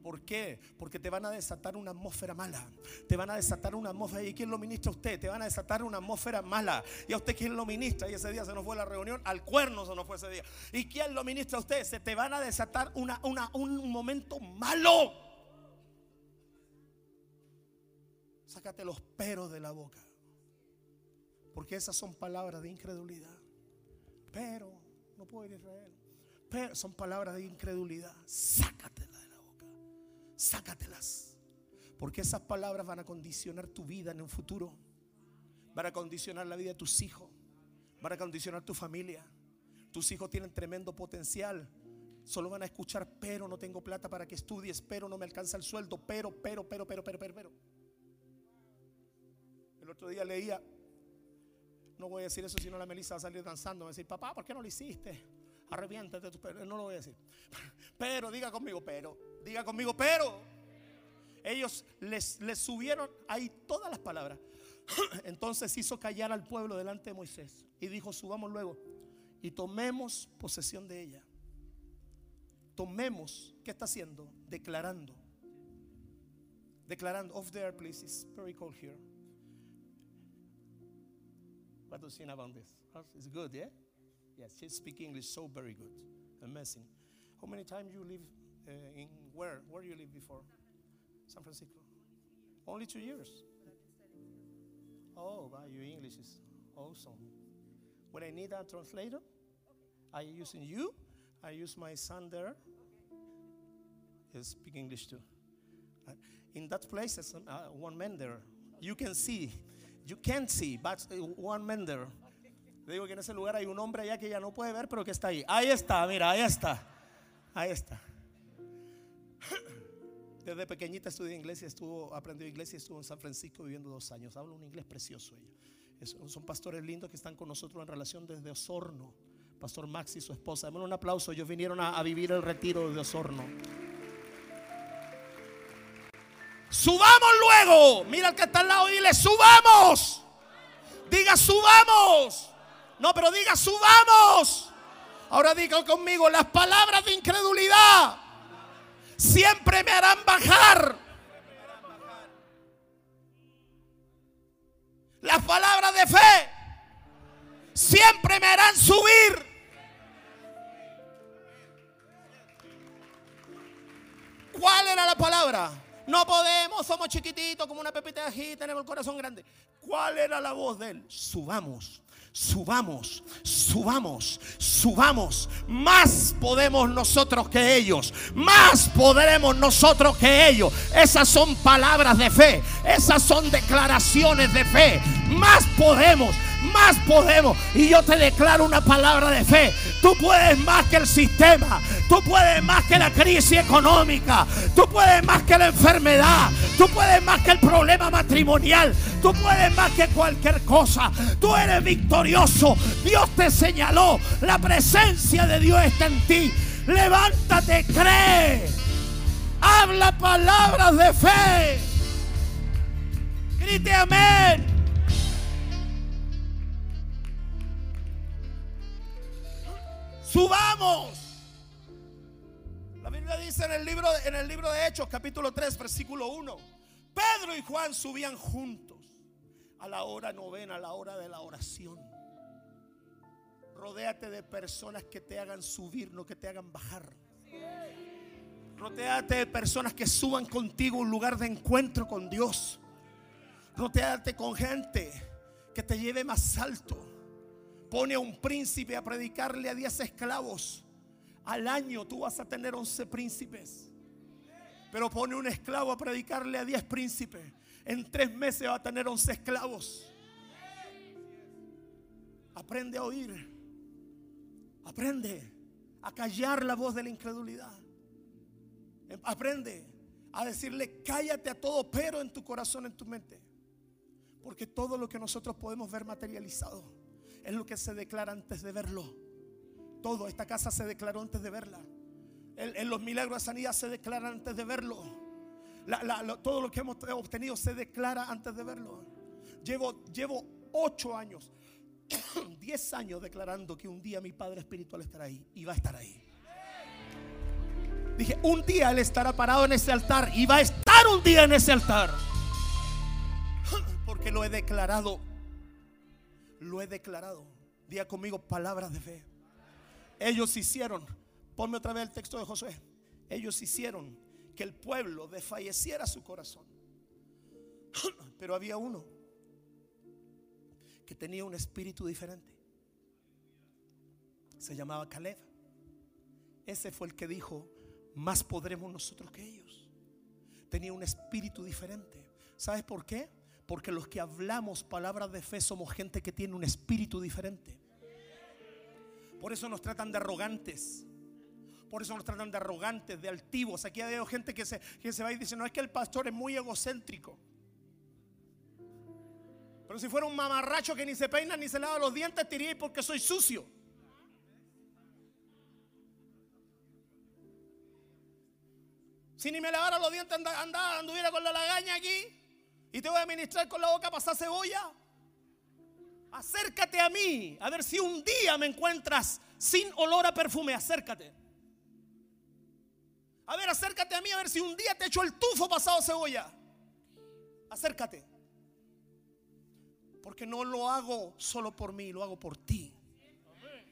¿Por qué? Porque te van a desatar una atmósfera mala. Te van a desatar una atmósfera. ¿Y quién lo ministra a usted? Te van a desatar una atmósfera mala. ¿Y a usted quién lo ministra? Y ese día se nos fue la reunión. Al cuerno se nos fue ese día. ¿Y quién lo ministra a usted? Se te van a desatar una, una, un momento malo. Sácate los peros de la boca. Porque esas son palabras de incredulidad. Pero, no puedo ir a Israel. Pero son palabras de incredulidad. Sácatelas de la boca. Sácatelas. Porque esas palabras van a condicionar tu vida en un futuro. Van a condicionar la vida de tus hijos. Van a condicionar tu familia. Tus hijos tienen tremendo potencial. Solo van a escuchar, pero no tengo plata para que estudies, pero no me alcanza el sueldo, pero, pero, pero, pero, pero, pero, pero. El otro día leía no voy a decir eso si no la Melissa va a salir danzando. Va a decir, papá, ¿por qué no lo hiciste? Arrepiéntate tus No lo voy a decir. Pero, diga conmigo, pero. Diga conmigo, pero. Ellos les, les subieron ahí todas las palabras. Entonces hizo callar al pueblo delante de Moisés. Y dijo, subamos luego. Y tomemos posesión de ella. Tomemos, ¿qué está haciendo? Declarando. Declarando. Off there, please. It's very cold here. What do you think about this? It's good, yeah? Yes, she speaks English so very good. Amazing. How many times you live uh, in where? Where you live before? San Francisco. Only two years. Oh, wow, your English is awesome. When I need a translator, I use you. I use my son there. He speaks English too. Uh, in that place, there's uh, one man there. You can see You can't see, but one man there. digo que en ese lugar hay un hombre allá que ya no puede ver, pero que está ahí. Ahí está, mira, ahí está. Ahí está. Desde pequeñita estudié inglés y estuvo, aprendió inglés y estuvo en San Francisco viviendo dos años. Habla un inglés precioso ella. son pastores lindos que están con nosotros en relación desde Osorno. Pastor Max y su esposa. Denme un aplauso. Ellos vinieron a, a vivir el retiro de Osorno. Subamos luego. Mira al que está al lado y dile, subamos. Diga, subamos. No, pero diga, subamos. Ahora diga conmigo, las palabras de incredulidad siempre me harán bajar. Las palabras de fe siempre me harán subir. ¿Cuál era la palabra? No podemos, somos chiquititos como una pepita de ají, tenemos el corazón grande. ¿Cuál era la voz de él? Subamos subamos, subamos, subamos. Más podemos nosotros que ellos. Más podremos nosotros que ellos. Esas son palabras de fe. Esas son declaraciones de fe. Más podemos más podemos. Y yo te declaro una palabra de fe. Tú puedes más que el sistema. Tú puedes más que la crisis económica. Tú puedes más que la enfermedad. Tú puedes más que el problema matrimonial. Tú puedes más que cualquier cosa. Tú eres victorioso. Dios te señaló. La presencia de Dios está en ti. Levántate, cree. Habla palabras de fe. Grite amén. Subamos. La Biblia dice en el libro, en el libro de Hechos, capítulo 3, versículo 1. Pedro y Juan subían juntos a la hora novena, a la hora de la oración. Rodéate de personas que te hagan subir, no que te hagan bajar. Rodéate de personas que suban contigo un lugar de encuentro con Dios. Rodéate con gente que te lleve más alto. Pone a un príncipe a predicarle a 10 esclavos. Al año tú vas a tener 11 príncipes. Pero pone un esclavo a predicarle a 10 príncipes. En tres meses va a tener 11 esclavos. Aprende a oír. Aprende a callar la voz de la incredulidad. Aprende a decirle cállate a todo pero en tu corazón, en tu mente. Porque todo lo que nosotros podemos ver materializado es lo que se declara antes de verlo. Todo, esta casa se declaró antes de verla. En, los milagros de sanidad se declara antes de verlo. todo lo que hemos obtenido se declara antes de verlo. Llevo, llevo ocho años, diez años declarando que un día mi Padre Espiritual estará ahí y va a estar ahí. Dije, un día Él estará parado en ese altar y va a estar un día en ese altar. Porque lo he declarado. Lo he declarado. Día conmigo palabras de fe. Ellos hicieron, ponme otra vez el texto de Josué. Ellos hicieron que el pueblo desfalleciera su corazón. Pero había uno que tenía un espíritu diferente. Se llamaba Caleb. Ese fue el que dijo, más podremos nosotros que ellos. Tenía un espíritu diferente. ¿Sabes por qué? Porque los que hablamos palabras de fe somos gente que tiene un espíritu diferente. Por eso nos tratan de arrogantes. Por eso nos tratan de arrogantes, de altivos. Aquí hay gente que se, que se va y dice, no es que el pastor es muy egocéntrico. Pero si fuera un mamarracho que ni se peina ni se lava los dientes, diría porque soy sucio. Si ni me lavara los dientes, andaba, anduviera con la lagaña aquí y te voy a ministrar con la boca pasar cebolla. Acércate a mí, a ver si un día me encuentras sin olor a perfume. Acércate. A ver, acércate a mí, a ver si un día te echo el tufo pasado cebolla. Acércate. Porque no lo hago solo por mí, lo hago por ti.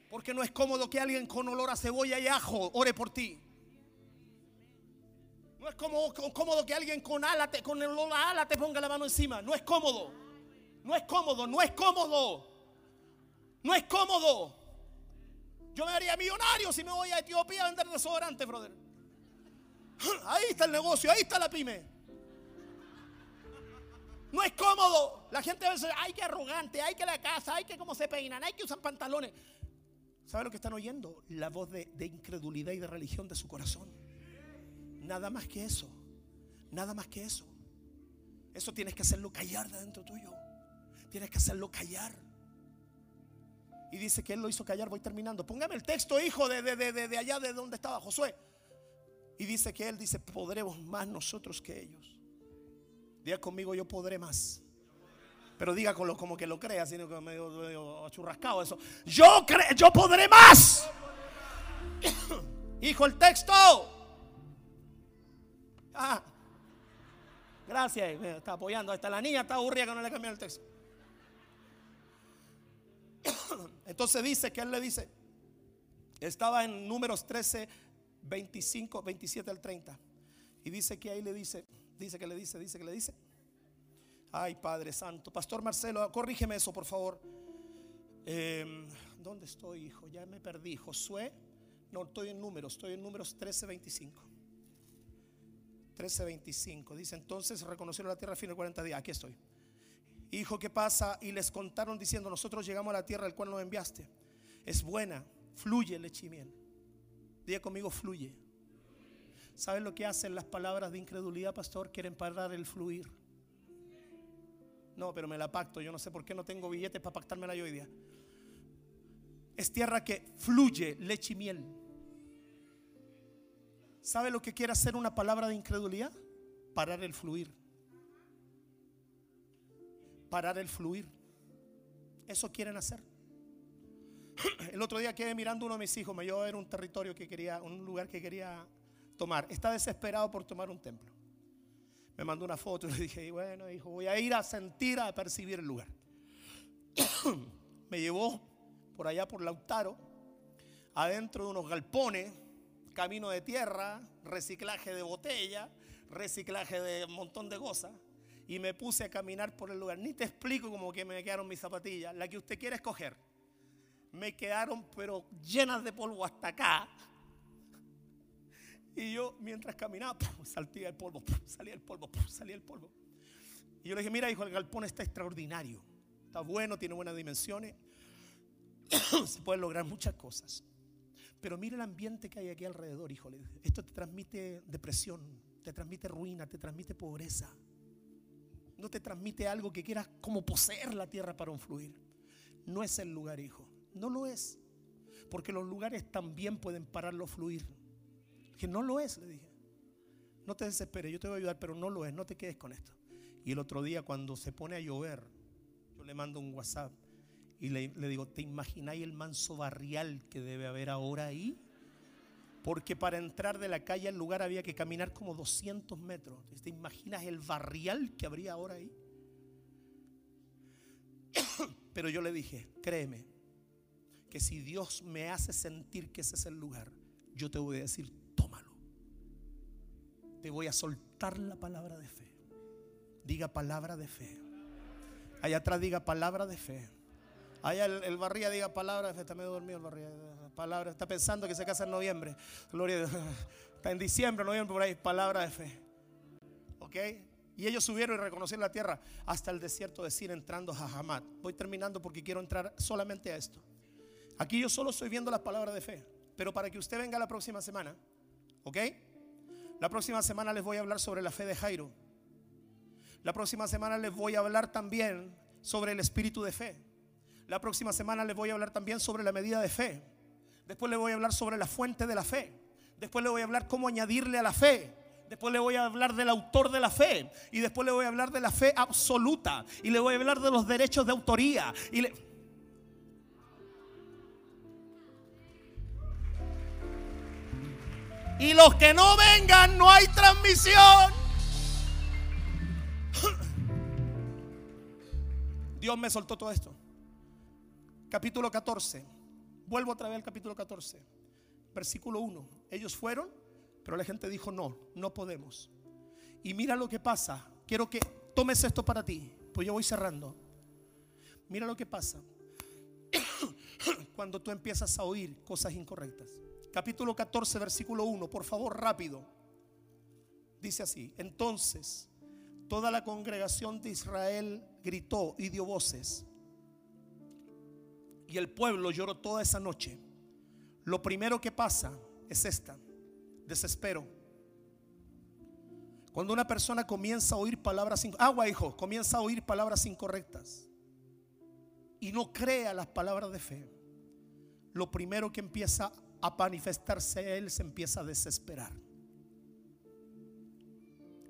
Porque no es cómodo que alguien con olor a cebolla y ajo ore por ti. No es cómodo que alguien con, ala con el ala te ponga la mano encima. No es cómodo. No es cómodo, no es cómodo. No es cómodo. Yo me haría millonario si me voy a Etiopía a vender desodorante, brother. Ahí está el negocio, ahí está la pyme. No es cómodo. La gente a veces, ay, que arrogante, ay, que la casa, ay, que cómo se peinan, ay, que usan pantalones. ¿Sabe lo que están oyendo? La voz de incredulidad y de religión de su corazón. Nada más que eso. Nada más que eso. Eso tienes que hacerlo callar de dentro tuyo. Tienes que hacerlo callar. Y dice que él lo hizo callar. Voy terminando. Póngame el texto, hijo, de, de, allá de donde estaba Josué. Y dice que él dice, podremos más nosotros que ellos. Diga conmigo, yo podré más. Pero diga con lo, como que lo crea, sino que medio, medio churrascado eso. Yo, yo podré más. Hijo, el texto. Ah, gracias, me está apoyando. Hasta la niña está aburrida que no le cambié el texto. Entonces dice que él le dice, estaba en números 13, 25, 27 al 30. Y dice que ahí le dice, dice que le dice, dice que le dice. Ay, Padre Santo. Pastor Marcelo, corrígeme eso, por favor. Em, ¿Dónde estoy, hijo? Ya me perdí. Josué. No, estoy en números, estoy en números 13, 25. 13, 25. Dice, entonces reconocieron la tierra al fin de 40 días. Aquí estoy. Hijo, ¿qué pasa? Y les contaron diciendo, nosotros llegamos a la tierra al cual nos enviaste. Es buena, fluye leche y miel. Diga conmigo, fluye. ¿Saben lo que hacen las palabras de incredulidad, pastor? Quieren parar el fluir. No, pero me la pacto. Yo no sé por qué no tengo billetes para pactármela yo hoy día. Es tierra que fluye leche y miel. ¿Sabe lo que quiere hacer una palabra de incredulidad? Parar el fluir parar el fluir. Eso quieren hacer. El otro día quedé mirando uno de mis hijos, me llevó a ver un territorio que quería, un lugar que quería tomar. Está desesperado por tomar un templo. Me mandó una foto y le dije, bueno, hijo, voy a ir a sentir, a percibir el lugar. me llevó por allá por Lautaro, adentro de unos galpones, camino de tierra, reciclaje de botella, reciclaje de un montón de cosas y me puse a caminar por el lugar. Ni te explico cómo que me quedaron mis zapatillas, la que usted quiere escoger. Me quedaron pero llenas de polvo hasta acá. Y yo mientras caminaba, salía el polvo, salía el polvo, salía el polvo. Y yo le dije, mira hijo, el galpón está extraordinario. Está bueno, tiene buenas dimensiones. Se pueden lograr muchas cosas. Pero mira el ambiente que hay aquí alrededor, hijo. Esto te transmite depresión, te transmite ruina, te transmite pobreza. no te transmite algo que quieras como poseer la tierra para un fluir. No es el lugar, hijo. No lo es. Porque los lugares también pueden pararlo fluir. Que no lo es, le dije. No te desesperes, yo te voy a ayudar, pero no lo es, no te quedes con esto. Y el otro día cuando se pone a llover, yo le mando un WhatsApp y le, digo, ¿te imagináis el manso barrial que debe haber ahora ahí? Porque para entrar de la calle al lugar había que caminar como 200 metros. ¿Te imaginas el barrial que habría ahora ahí? Pero yo le dije, créeme, que si Dios me hace sentir que ese es el lugar, yo te voy a decir, tómalo. Te voy a soltar la palabra de fe. Diga palabra de fe. Allá atrás diga palabra de fe. Allá el, el barría diga palabra de fe. Está medio dormido el barría. Palabra. Está pensando que se casa en noviembre. Gloria a Dios. Está en diciembre, noviembre, por ahí. Palabra de fe. ¿Ok? Y ellos subieron y reconocieron la tierra hasta el desierto de Sin entrando a Hamad. Voy terminando porque quiero entrar solamente a esto. Aquí yo solo estoy viendo las palabras de fe. Pero para que usted venga la próxima semana, ¿ok? La próxima semana les voy a hablar sobre la fe de Jairo. La próxima semana les voy a hablar también sobre el espíritu de fe. La próxima semana les voy a hablar también sobre la medida de fe. Después les voy a hablar sobre la fuente de la fe. Después les voy a hablar cómo añadirle a la fe. Después le voy a hablar del autor de la fe. Y después le voy a hablar de la fe absoluta. Y le voy a hablar de los derechos de autoría. Y. Y los que no vengan, no hay transmisión. Dios me soltó todo esto. Capítulo 14. Vuelvo otra vez al capítulo 14. Versículo 1. Ellos fueron, pero la gente dijo, no, no podemos. Y mira lo que pasa. Quiero que tomes esto para ti. Pues yo voy cerrando. Mira lo que pasa. Cuando tú empiezas a oír cosas incorrectas. Capítulo 14, versículo 1. Por favor, rápido. Dice así. Entonces, toda la congregación de Israel gritó y dio voces. Y el pueblo lloró toda esa noche. Lo primero que pasa es esta, desespero. Cuando una persona comienza a oír palabras, agua hijo, comienza a oír palabras incorrectas y no crea las palabras de fe, lo primero que empieza a manifestarse él se empieza a desesperar.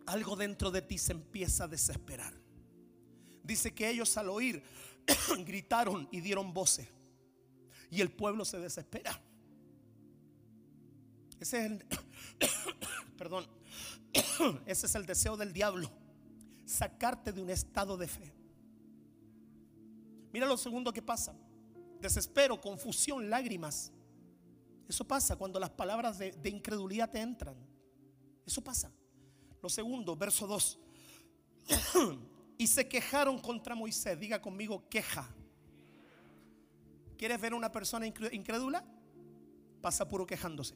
Algo dentro de ti se empieza a desesperar. Dice que ellos al oír gritaron y dieron voces. Y el pueblo se desespera. Ese es el perdón. Ese es el deseo del diablo, sacarte de un estado de fe. Mira lo segundo que pasa. Desespero, confusión, lágrimas. Eso pasa cuando las palabras de, de incredulidad te entran. Eso pasa. Lo segundo, verso 2. Y se quejaron contra Moisés. Diga conmigo, queja. ¿Quieres ver a una persona incrédula? Pasa puro quejándose.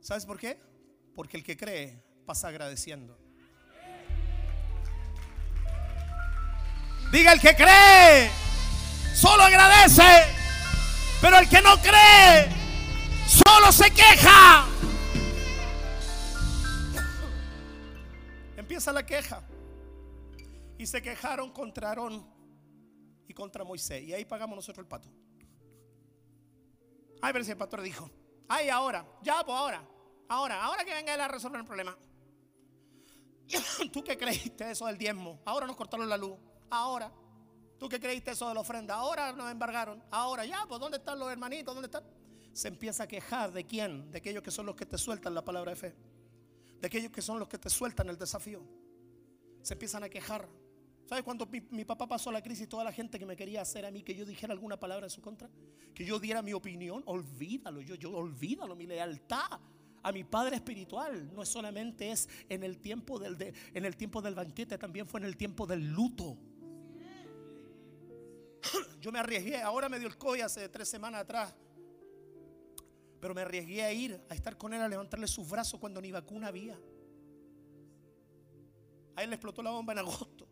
¿Sabes por qué? Porque el que cree pasa agradeciendo. Diga el que cree, solo agradece. Pero el que no cree, solo se queja. Empieza la queja. Y se quejaron contra Aarón y contra Moisés. Y ahí pagamos nosotros el pato. Ay, pero si el pastor dijo, ay, ahora, ya, pues ahora, ahora, ahora que venga él a resolver el problema. ¿Tú qué creíste eso del diezmo? Ahora nos cortaron la luz. Ahora. ¿Tú qué creíste eso de la ofrenda? Ahora nos embargaron. Ahora, ya, pues ¿dónde están los hermanitos? ¿Dónde están? Se empieza a quejar de quién? De aquellos que son los que te sueltan la palabra de fe. De aquellos que son los que te sueltan el desafío. Se empiezan a quejar. ¿Sabes cuando mi, papá pasó la crisis? Toda la gente que me quería hacer a mí que yo dijera alguna palabra en su contra, que yo diera mi opinión, olvídalo, yo, yo olvídalo, mi lealtad a mi padre espiritual no solamente es en el tiempo del de, en el tiempo del banquete, también fue en el tiempo del luto. Yo me arriesgué, ahora me dio el COVID hace tres semanas atrás. Pero me arriesgué a ir, a estar con él, a levantarle sus brazos cuando ni vacuna había. A él le explotó la bomba en agosto.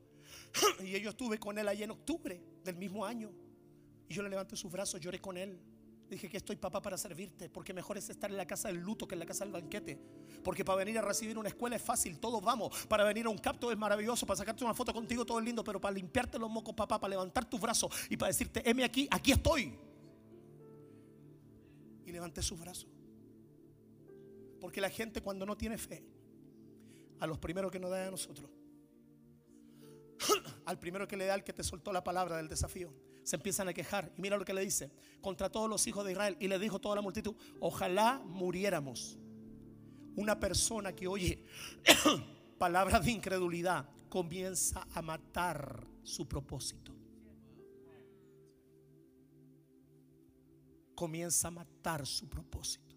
Y yo estuve con él allí en octubre del mismo año. Y yo le levanté sus brazos, lloré con él. Dije que estoy papá para servirte, porque mejor es estar en la casa del luto que en la casa del banquete. Porque para venir a recibir una escuela es fácil, todos vamos. Para venir a un capto es maravilloso, para sacarte una foto contigo todo es lindo, pero para limpiarte los mocos, papá, para levantar tus brazos y para decirte, heme aquí, aquí estoy. Y levanté sus brazos. Porque la gente cuando no tiene fe, a los primeros que nos da a nosotros, al primero que le da el que te soltó la palabra del desafío, se empiezan a quejar. Y mira lo que le dice, contra todos los hijos de Israel. Y le dijo toda la multitud, ojalá muriéramos. Una persona que oye palabras de incredulidad comienza a matar su propósito. Comienza a matar su propósito.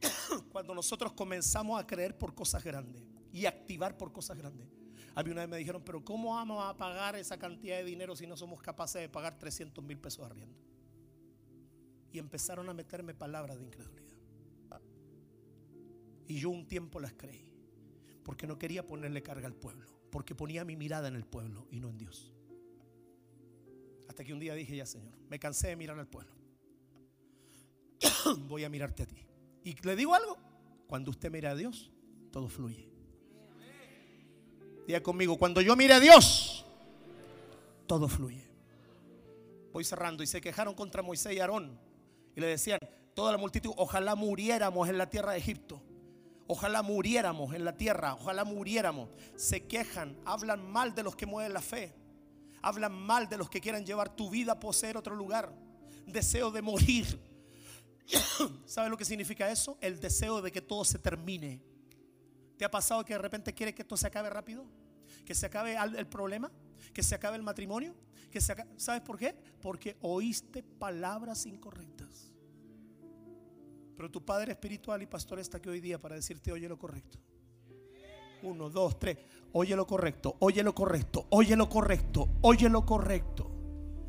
Cuando nosotros comenzamos a creer por cosas grandes y activar por cosas grandes a una vez me dijeron, pero ¿cómo vamos a pagar esa cantidad de dinero si no somos capaces de pagar 300 mil pesos de arriendo? Y empezaron a meterme palabras de incredulidad. Y yo un tiempo las creí, porque no quería ponerle carga al pueblo, porque ponía mi mirada en el pueblo y no en Dios. Hasta que un día dije, ya Señor, me cansé de mirar al pueblo. Voy a mirarte a ti. Y le digo algo, cuando usted mira a Dios, todo fluye conmigo, cuando yo mire a Dios, todo fluye. Voy cerrando y se quejaron contra Moisés y Aarón. Y le decían, toda la multitud, ojalá muriéramos en la tierra de Egipto. Ojalá muriéramos en la tierra, ojalá muriéramos. Se quejan, hablan mal de los que mueven la fe. Hablan mal de los que quieran llevar tu vida a poseer otro lugar. Deseo de morir. ¿Sabe lo que significa eso? El deseo de que todo se termine. ¿Te ha pasado que de repente quiere que esto se acabe rápido? ¿Que se acabe el problema? ¿Que se acabe el matrimonio? ¿Que se ¿Sabes por qué? Porque oíste palabras incorrectas. Pero tu padre espiritual y pastor está aquí hoy día para decirte, oye lo correcto. Uno, dos, tres. Oye lo correcto, oye lo correcto, oye lo correcto, oye lo correcto.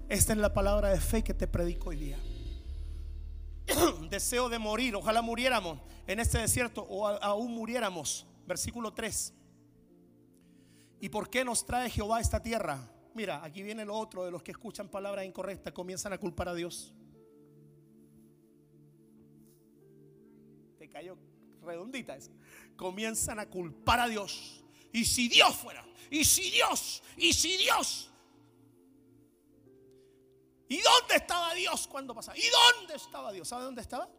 Esta es la palabra de fe que te predico hoy día. Deseo de morir, ojalá muriéramos en este desierto o aún muriéramos Versículo 3. ¿Y por qué nos trae Jehová a esta tierra? Mira, aquí viene lo otro de los que escuchan palabras incorrectas, comienzan a culpar a Dios. Te cayó redondita eso. Comienzan a culpar a Dios. Y si Dios fuera, y si Dios, y si Dios. ¿Y dónde estaba Dios cuando pasaba? ¿Y dónde estaba Dios? ¿Sabe dónde estaba?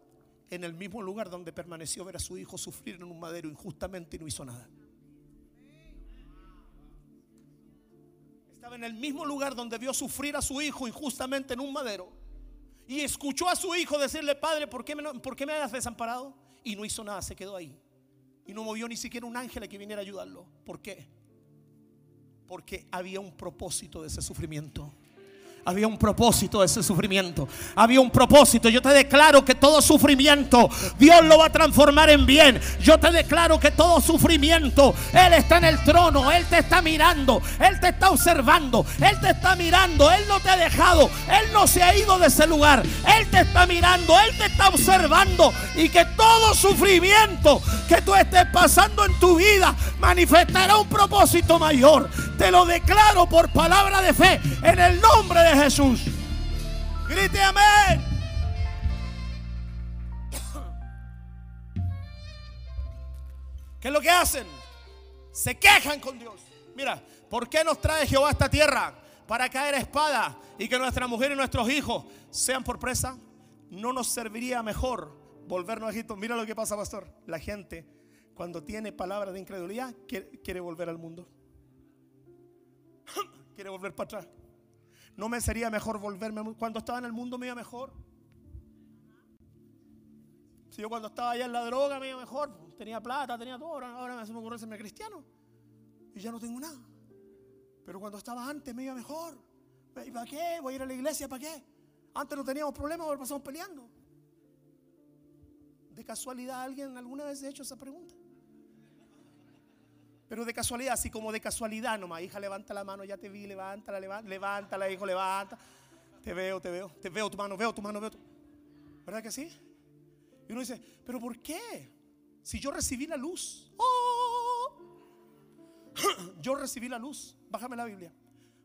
en el mismo lugar donde permaneció ver a su hijo sufrir en un madero injustamente y no hizo nada. Estaba en el mismo lugar donde vio sufrir a su hijo injustamente en un madero. Y escuchó a su hijo decirle, Padre, ¿por qué, me, ¿por qué me has desamparado? Y no hizo nada, se quedó ahí. Y no movió ni siquiera un ángel a que viniera a ayudarlo. ¿Por qué? Porque había un propósito de ese sufrimiento. Había un propósito de ese sufrimiento. Había un propósito. Yo te declaro que todo sufrimiento Dios lo va a transformar en bien. Yo te declaro que todo sufrimiento Él está en el trono. Él te está mirando. Él te está observando. Él te está mirando. Él no te ha dejado. Él no se ha ido de ese lugar. Él te está mirando. Él te está observando. Y que todo sufrimiento que tú estés pasando en tu vida manifestará un propósito mayor. Te lo declaro por palabra de fe en el nombre de Jesús. Grite amén. ¿Qué es lo que hacen? Se quejan con Dios. Mira, ¿por qué nos trae Jehová a esta tierra? Para caer a espada y que nuestra mujer y nuestros hijos sean por presa. ¿No nos serviría mejor volvernos a Egipto? Mira lo que pasa, pastor. La gente, cuando tiene palabras de incredulidad, quiere volver al mundo. Quiere volver para atrás. ¿No me sería mejor volverme? Cuando estaba en el mundo me iba mejor. Si yo cuando estaba allá en la droga me iba mejor, tenía plata, tenía todo, ahora, me me ocurre serme cristiano. Y ya no tengo nada. Pero cuando estaba antes me iba mejor. ¿Y para qué? Voy a ir a la iglesia, ¿para qué? Antes no teníamos problemas, ahora pasamos peleando. ¿De casualidad alguien alguna vez ha hecho esa pregunta? Pero de casualidad, así como de casualidad nomás, hija, levanta la mano, ya te vi, levántala, levanta, levántala, hijo, levanta. Te veo, te veo, te veo tu mano, veo tu mano, veo tu... ¿Verdad que sí? Y uno dice, pero ¿por qué? Si yo recibí la luz. ¡Oh! Yo recibí la luz. Bájame la Biblia.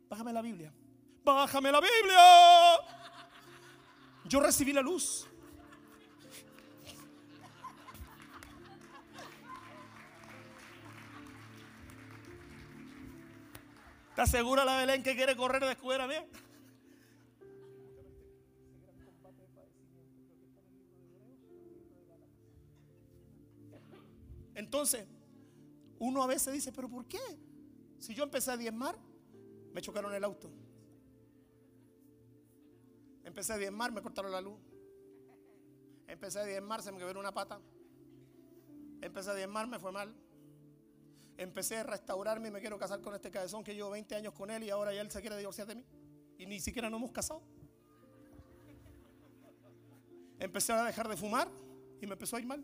Bájame la Biblia. Bájame la Biblia. Yo recibí la luz. ¿Está segura la Belén que quiere correr de escuela mía? Entonces, uno a veces dice, pero ¿por qué? Si yo empecé a diezmar, me chocaron el auto. Empecé a diezmar, me cortaron la luz. Empecé a diezmar, se me quebró una pata. Empecé a diezmar, me fue mal. Empecé a restaurarme y me quiero casar con este cabezón que llevo 20 años con él y ahora ya él se quiere divorciar de mí. Y ni siquiera nos hemos casado. Empecé a dejar de fumar y me empezó a ir mal.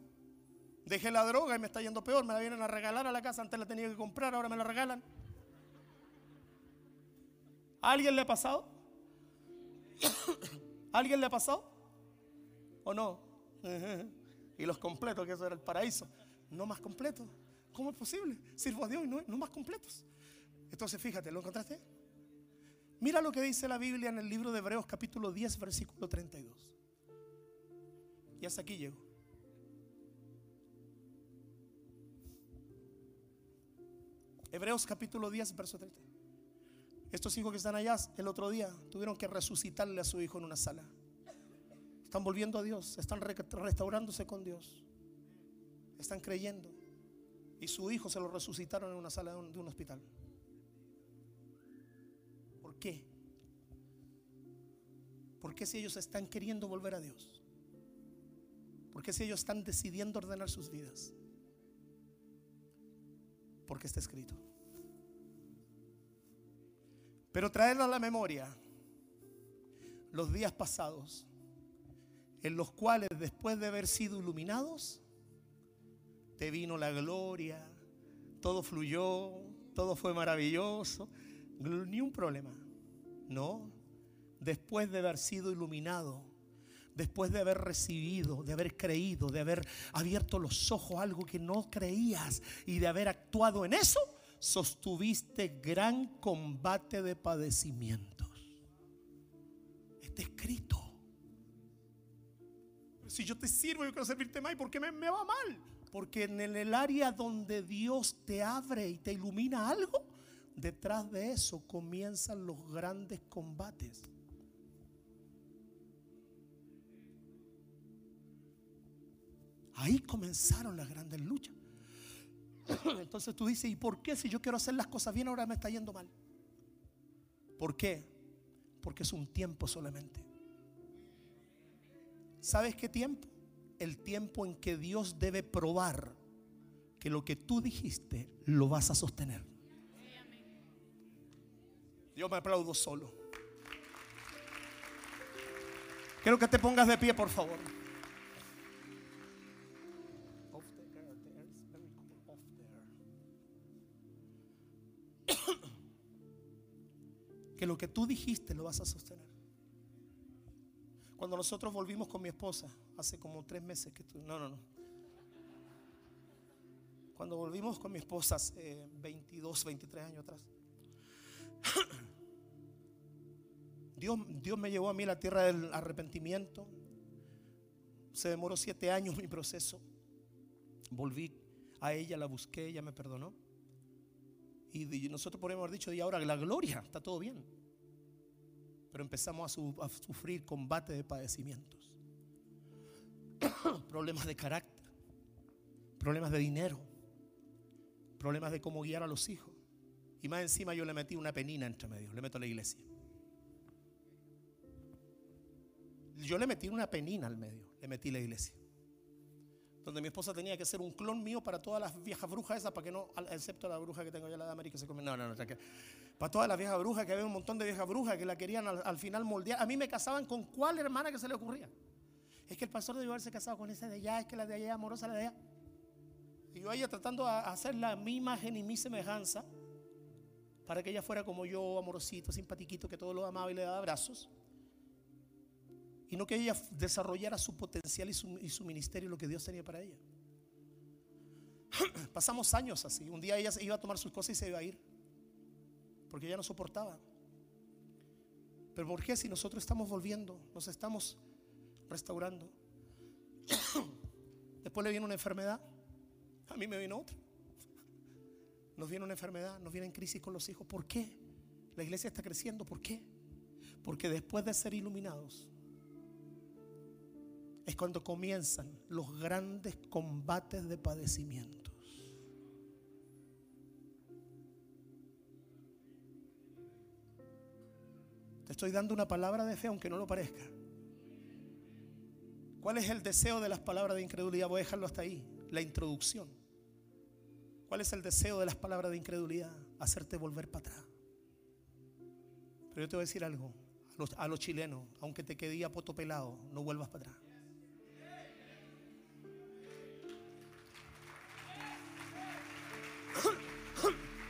Dejé la droga y me está yendo peor. Me la vienen a regalar a la casa. Antes la tenía que comprar, ahora me la regalan. ¿A alguien le ha pasado? ¿A alguien le ha pasado? ¿O no? Y los completos, que eso era el paraíso. No más completos. ¿Cómo es posible? Sirvo a Dios y no, más completos. Entonces fíjate, ¿lo encontraste? Mira lo que dice la Biblia en el libro de Hebreos capítulo 10, versículo 32. Y hasta aquí llego. Hebreos capítulo 10, verso 30. Estos hijos que están allá el otro día tuvieron que resucitarle a su hijo en una sala. Están volviendo a Dios, están restaurándose con Dios. Están creyendo. Y su hijo se lo resucitaron en una sala de un, hospital. ¿Por qué? ¿Por qué si ellos están queriendo volver a Dios? ¿Por qué si ellos están decidiendo ordenar sus vidas? Porque está escrito. Pero traer a la memoria los días pasados en los cuales después de haber sido iluminados, te vino la gloria, todo fluyó, todo fue maravilloso, ni un problema. No, después de haber sido iluminado, después de haber recibido, de haber creído, de haber abierto los ojos a algo que no creías y de haber actuado en eso, sostuviste gran combate de padecimientos. Está escrito. Si yo te sirvo, yo quiero servirte más, ¿y por qué me, me va mal? Porque en el área donde Dios te abre y te ilumina algo, detrás de eso comienzan los grandes combates. Ahí comenzaron las grandes luchas. Entonces tú dices, ¿y por qué si yo quiero hacer las cosas bien ahora me está yendo mal? ¿Por qué? Porque es un tiempo solamente. ¿Sabes qué tiempo? El tiempo en que Dios debe probar que lo que tú dijiste lo vas a sostener. Yo me aplaudo solo. Quiero que te pongas de pie, por favor. que lo que tú dijiste lo vas a sostener. Cuando nosotros volvimos con mi esposa, hace como tres meses que tú, no, no, no. Cuando volvimos con mi esposa hace 22, 23 años atrás, Dios, Dios me llevó a mí a la tierra del arrepentimiento. Se demoró siete años mi proceso. Volví a ella, la busqué, ella me perdonó. Y nosotros podemos haber dicho, y ahora la gloria, está todo bien. Pero empezamos a, sufrir combate de padecimientos. problemas de carácter, problemas de dinero, problemas de cómo guiar a los hijos. Y más encima yo le metí una penina entre medio, le meto a la iglesia. Yo le metí una penina al medio, le metí la iglesia donde mi esposa tenía que ser un clon mío para todas las viejas brujas esas, para que no, excepto la bruja que tengo ya la de América, se come. No, no, no, para todas las viejas brujas, que había un montón de viejas brujas que la querían al, final moldear. A mí me casaban con cuál hermana que se le ocurría. Es que el pastor debió haberse casado con esa de allá, es que la de allá amorosa, la de allá. Y yo ella tratando de hacer la mi imagen y mi semejanza para que ella fuera como yo, amorosito, simpatiquito, que todo lo amaba y le daba abrazos y no que ella desarrollara su potencial y su, y ministerio, lo que Dios tenía para ella. Pasamos años así. Un día ella iba a tomar sus cosas y se iba a ir, porque ella no soportaba. Pero ¿por qué si nosotros estamos volviendo, nos estamos restaurando. Después le viene una enfermedad. A mí me vino otra. Nos viene una enfermedad, nos viene en crisis con los hijos. ¿Por qué? La iglesia está creciendo. ¿Por qué? Porque después de ser iluminados, es cuando comienzan los grandes combates de padecimientos. Estoy dando una palabra de fe aunque no lo parezca. ¿Cuál es el deseo de las palabras de incredulidad? Voy a dejarlo hasta ahí, la introducción. ¿Cuál es el deseo de las palabras de incredulidad? Hacerte volver para atrás. Pero yo te voy a decir algo, a los, chilenos, aunque te quede a poto pelado, no vuelvas para atrás.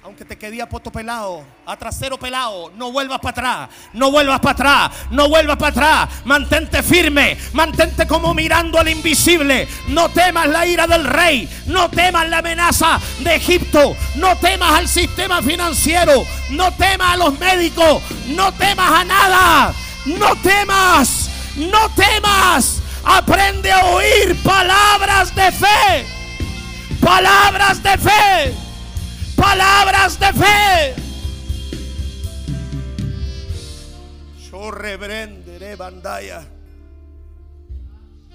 Aunque te quede a poto pelado, a trasero pelado, no vuelvas para atrás, no vuelvas para atrás, no vuelvas para atrás. Mantente firme, mantente como mirando al invisible. No temas la ira del rey, no temas la amenaza de Egipto, no temas al sistema financiero, no temas a los médicos, no temas a nada, no temas, no temas. Aprende a oír palabras de fe, palabras de fe palabras de fe. Yo reprenderé bandaya.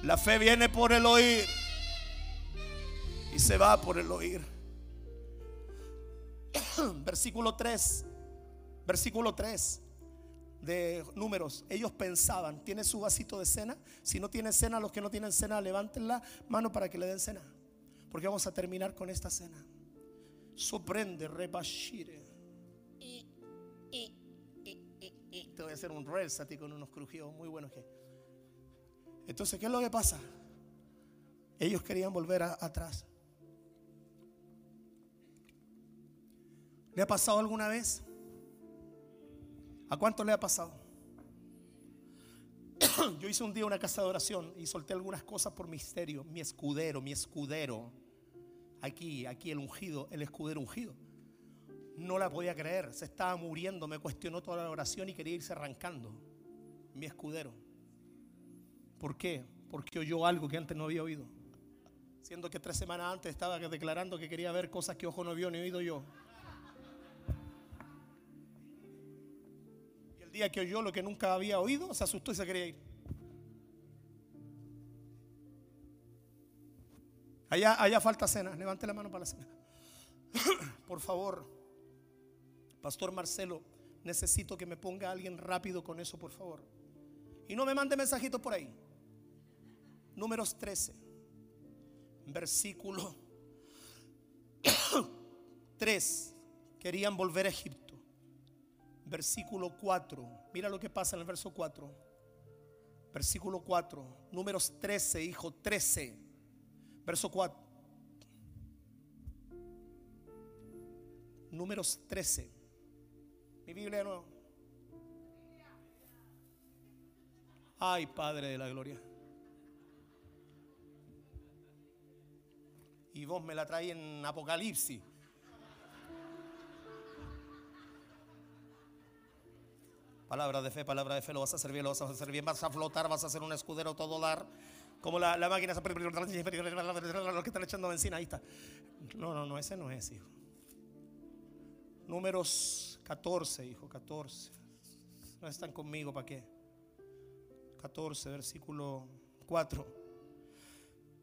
La fe viene por el oír y se va por el oír. Versículo 3. Versículo 3 de números. Ellos pensaban, ¿tiene su vasito de cena? Si no tiene cena, los que no tienen cena, levanten la mano para que le den cena. Porque vamos a terminar con esta cena sorprende, rebashire. Te voy a hacer un reels a ti con unos crujidos muy buenos que. Entonces, ¿qué es lo que pasa? Ellos querían volver atrás. ¿Le ha pasado alguna vez? ¿A cuánto le ha pasado? Yo hice un día una casa de oración y solté algunas cosas por misterio. Mi escudero, mi escudero aquí, aquí el ungido, el escudero ungido. No la podía creer, se estaba muriendo, me cuestionó toda la oración y quería irse arrancando. Mi escudero. ¿Por qué? Porque oyó algo que antes no había oído. Siendo que tres semanas antes estaba declarando que quería ver cosas que ojo no vio ni oído yo. Y el día que oyó lo que nunca había oído, se asustó y se quería ir. Allá, falta cena. Levante la mano para la cena. Por favor, Pastor Marcelo, necesito que me ponga alguien rápido con eso, por favor. Y no me mande mensajitos por ahí. Números 13, versículo 3. Querían volver a Egipto. Versículo 4. Mira lo que pasa en el verso 4. Versículo 4. Números 13, hijo 13 Verso 4. Números 13. Mi Biblia nuevo. Ay, Padre de la Gloria. Y vos me la traes en Apocalipsis. Palabra de fe, palabra de fe, lo vas a bien, lo vas a hacer bien, vas a flotar, vas a hacer un escudero todo dar. Como la, la máquina, los que están echando benzina, ahí está. No, no, no, ese no es, hijo. Números 14, hijo, 14. No están conmigo, ¿para qué? 14, versículo 4.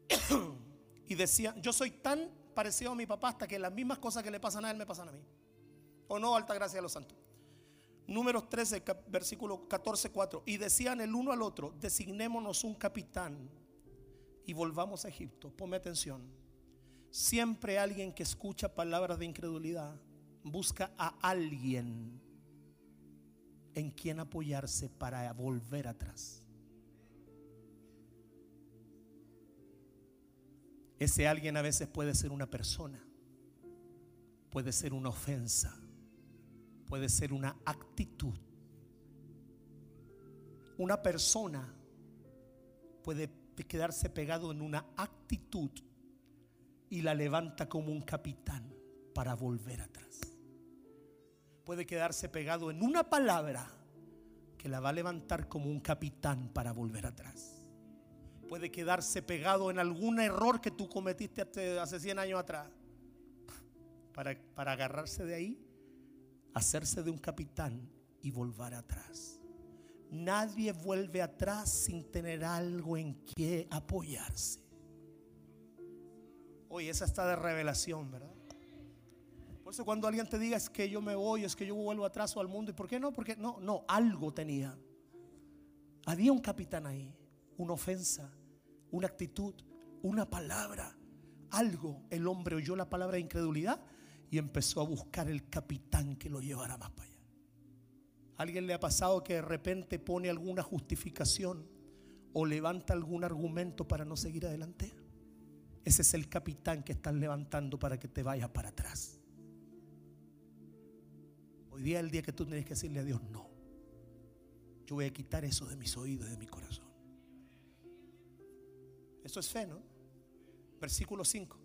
y decía, yo soy tan parecido a mi papá hasta que las mismas cosas que le pasan a él me pasan a mí. O no, alta gracia a los santos. Números 13, versículo 14, 4. Y decían el uno al otro, designémonos un capitán y volvamos a Egipto. Ponme atención. Siempre alguien que escucha palabras de incredulidad busca a alguien en quien apoyarse para volver atrás. Ese alguien a veces puede ser una persona, puede ser una ofensa, puede ser una actitud. Una persona puede quedarse pegado en una actitud y la levanta como un capitán para volver atrás. Puede quedarse pegado en una palabra que la va a levantar como un capitán para volver atrás. puede quedarse pegado en algún error que tú cometiste hace 100 años atrás. Para, para agarrarse de ahí, hacerse de un capitán y volver atrás. Nadie vuelve atrás sin tener algo en que apoyarse. Oye, esa está de revelación, ¿verdad? Por eso cuando alguien te diga es que yo me voy, es que yo vuelvo atrás o al mundo, ¿y por qué no? Porque no, no, algo tenía. Había un capitán ahí, una ofensa, una actitud, una palabra, algo. El hombre oyó la palabra de incredulidad y empezó a buscar el capitán que lo llevara más para allá. ¿Alguien le ha pasado que de repente pone alguna justificación o levanta algún argumento para no seguir adelante? Ese es el capitán que están levantando para que te vayas para atrás. Hoy día es el día que tú tienes que decirle a Dios, no. Yo voy a quitar eso de mis oídos y de mi corazón. Eso es fe, ¿no? Versículo 5.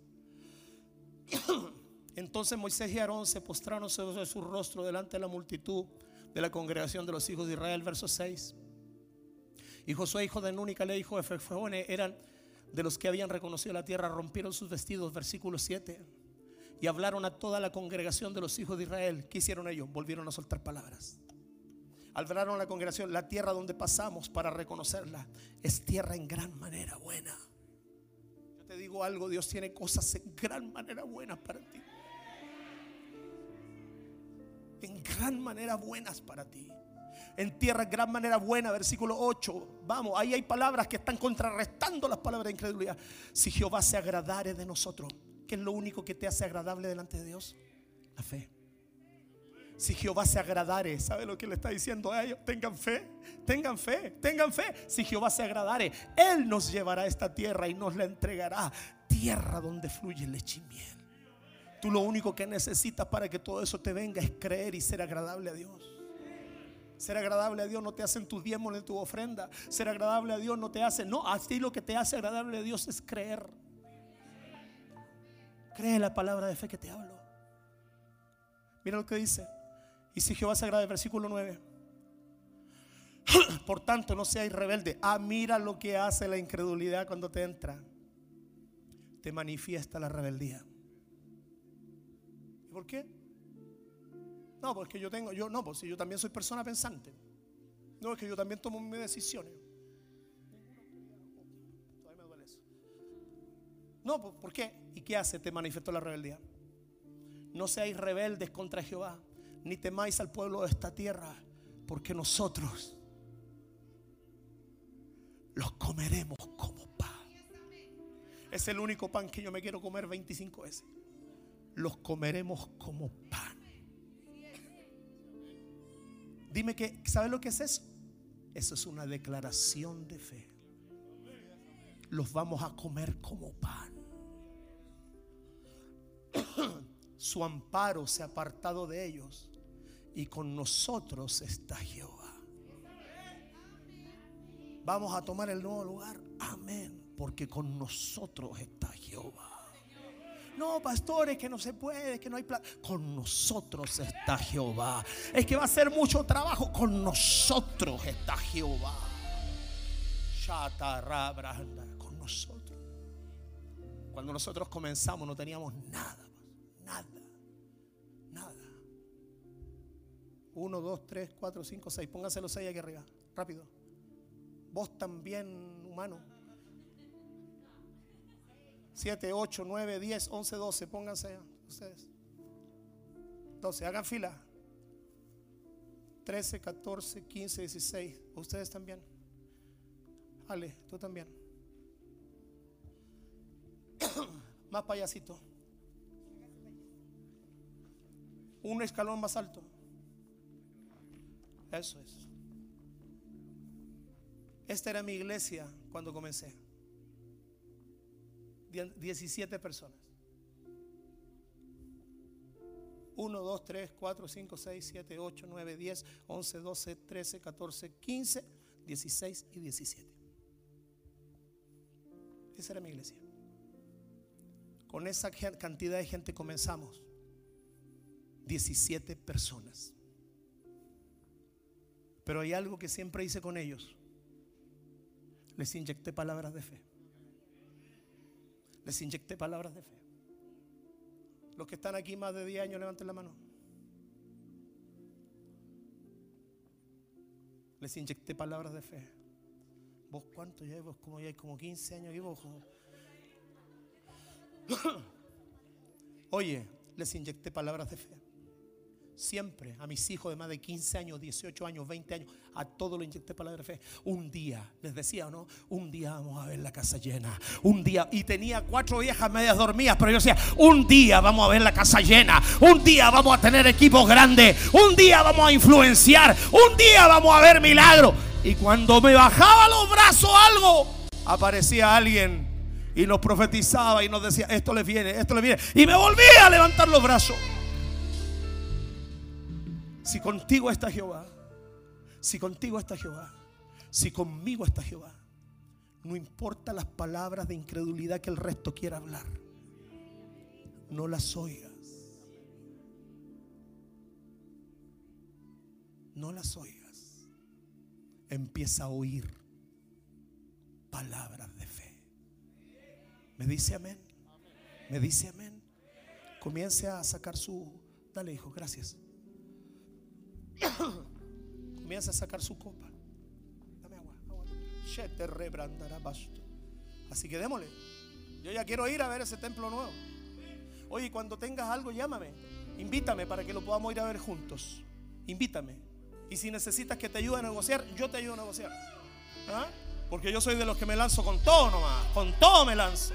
Entonces Moisés y Aarón se postraron sobre su rostro delante de la multitud de la congregación de los hijos de Israel, verso 6. Y Josué, hijo de Núnica, le dijo, eran de los que habían reconocido la tierra rompieron sus vestidos, versículo 7, y hablaron a toda la congregación de los hijos de Israel. ¿Qué hicieron ellos? Volvieron a soltar palabras. Hablaron a la congregación, la tierra donde pasamos para reconocerla es tierra en gran manera buena. Yo te digo algo, Dios tiene cosas en gran manera buenas para ti. En gran manera buenas para ti en tierra gran manera buena, versículo 8. Vamos, ahí hay palabras que están contrarrestando las palabras de incredulidad. Si Jehová se agradare de nosotros, ¿qué es lo único que te hace agradable delante de Dios? La fe. Si Jehová se agradare, ¿sabe lo que le está diciendo a ellos? Tengan fe, tengan fe, tengan fe. Si Jehová se agradare, Él nos llevará a esta tierra y nos la entregará. Tierra donde fluye leche y miel. Tú lo único que necesitas para que todo eso te venga es creer y ser agradable a Dios. Ser agradable a Dios no te hace en tu diezmo ni tu ofrenda. Ser agradable a Dios no te hace. No, así lo que te hace agradable a Dios es creer. Cree la palabra de fe que te hablo. Mira lo que dice. Y si Jehová se agrada, versículo 9. Por tanto, no seáis rebelde. Ah, mira lo que hace la incredulidad cuando te entra. Te manifiesta la rebeldía. ¿Y por qué? No, porque yo tengo, yo no, pues si yo también soy persona pensante. No, es que yo también tomo mis decisiones. Todavía me duele eso. No, pues, ¿por qué? ¿Y qué hace? Te manifestó la rebeldía. No seáis rebeldes contra Jehová, ni temáis al pueblo de esta tierra, porque nosotros los comeremos como pan. Es el único pan que yo me quiero comer 25 veces. Los comeremos como pan. Dime que, ¿sabe lo que es eso? Eso es una declaración de fe. Los vamos a comer como pan. Su amparo se ha apartado de ellos y con nosotros está Jehová. Vamos a tomar el nuevo lugar. Amén. Porque con nosotros está Jehová. No, pastores, que no se puede, que no hay plan. Con nosotros está Jehová. Es que va a ser mucho trabajo. Con nosotros está Jehová. Con nosotros. Cuando nosotros comenzamos no teníamos nada. Nada. Nada. Uno, dos, tres, cuatro, cinco, seis. Pónganse los seis aquí arriba. Rápido. Vos también, humano. 7, 8, 9, 10, 11, 12. Pónganse ustedes. 12. Hagan fila. 13, 14, 15, 16. Ustedes también. Ale, tú también. más payasito. Un escalón más alto. Eso es. Esta era mi iglesia cuando comencé. 17 personas. 1, 2, 3, 4, 5, 6, 7, 8, 9, 10, 11, 12, 13, 14, 15, 16 y 17. Esa era mi iglesia. Con esa cantidad de gente comenzamos. 17 personas. Pero hay algo que siempre hice con ellos. Les inyecté palabras de fe. Les inyecté palabras de fe. Los que están aquí más de 10 años, levanten la mano. Les inyecté palabras de fe. ¿Vos cuánto llevas? Como ya hay como 15 años aquí vos. Oye, les inyecté palabras de fe. Siempre a mis hijos de más de 15 años, 18 años, 20 años, a todos los inyecté palabras de fe. Un día, les decía no, un día vamos a ver la casa llena. Un día, y tenía cuatro viejas medias dormidas, pero yo decía, un día vamos a ver la casa llena. Un día vamos a tener equipos grandes. Un día vamos a influenciar. Un día vamos a ver milagros. Y cuando me bajaba los brazos algo, aparecía alguien y nos profetizaba y nos decía, esto le viene, esto le viene. Y me volvía a levantar los brazos. Si contigo está Jehová, si contigo está Jehová, si conmigo está Jehová, no importa las palabras de incredulidad que el resto quiera hablar, no las oigas. No las oigas. Empieza a oír palabras de fe. ¿Me dice amén? ¿Me dice amén? Comience a sacar su... Dale, hijo, gracias. Comienza a sacar su copa. Dame agua. Así que démosle. Yo ya quiero ir a ver ese templo nuevo. Oye, cuando tengas algo, llámame. Invítame para que lo podamos ir a ver juntos. Invítame. Y si necesitas que te ayude a negociar, yo te ayudo a negociar. ¿Ah? Porque yo soy de los que me lanzo con todo nomás. Con todo me lanzo.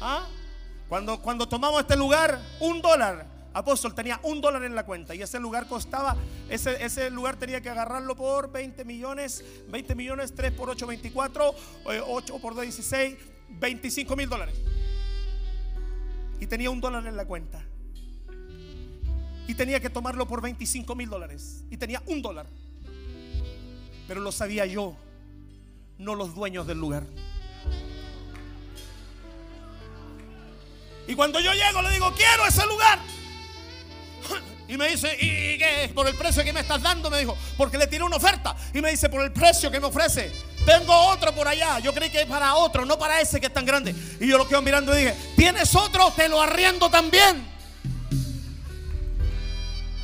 ¿Ah? Cuando, cuando tomamos este lugar, un dólar apóstol tenía un dólar en la cuenta y ese lugar costaba, ese, ese lugar tenía que agarrarlo por 20 millones, 20 millones, 3 por 8, 24, 8 por 2, 16, 25 mil dólares. Y tenía un dólar en la cuenta. Y tenía que tomarlo por 25 mil dólares. Y tenía un dólar. Pero lo sabía yo, no los dueños del lugar. Y cuando yo llego le digo, quiero ese lugar. Y me dice, ¿y qué? ¿Por el precio que me estás dando? Me dijo, porque le tiré una oferta. Y me dice, por el precio que me ofrece. Tengo otro por allá. Yo creí que es para otro, no para ese que es tan grande. Y yo lo quedo mirando y dije, ¿tienes otro? Te lo arriendo también.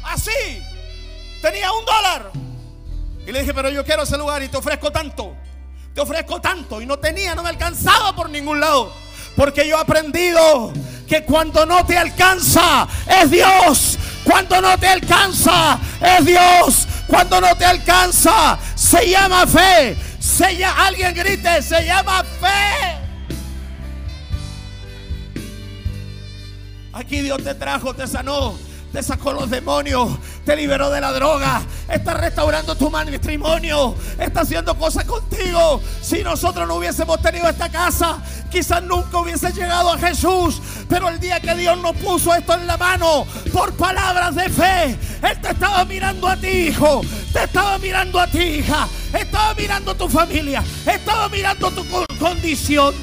Así. Tenía un dólar. Y le dije, pero yo quiero ese lugar y te ofrezco tanto. Te ofrezco tanto. Y no tenía, no me alcanzaba por ningún lado. Porque yo he aprendido que cuando no te alcanza es Dios. Cuando no te alcanza es Dios. Cuando no te alcanza se llama fe. Se alguien grite, se llama fe. Aquí Dios te trajo, te sanó te sacó los demonios, te liberó de la droga, está restaurando tu matrimonio, está haciendo cosas contigo. Si nosotros no hubiésemos tenido esta casa, quizás nunca hubiese llegado a Jesús. Pero el día que Dios nos puso esto en la mano, por palabras de fe, Él te estaba mirando a ti, hijo, te estaba mirando a ti, hija, estaba mirando a tu familia, estaba mirando tu condición.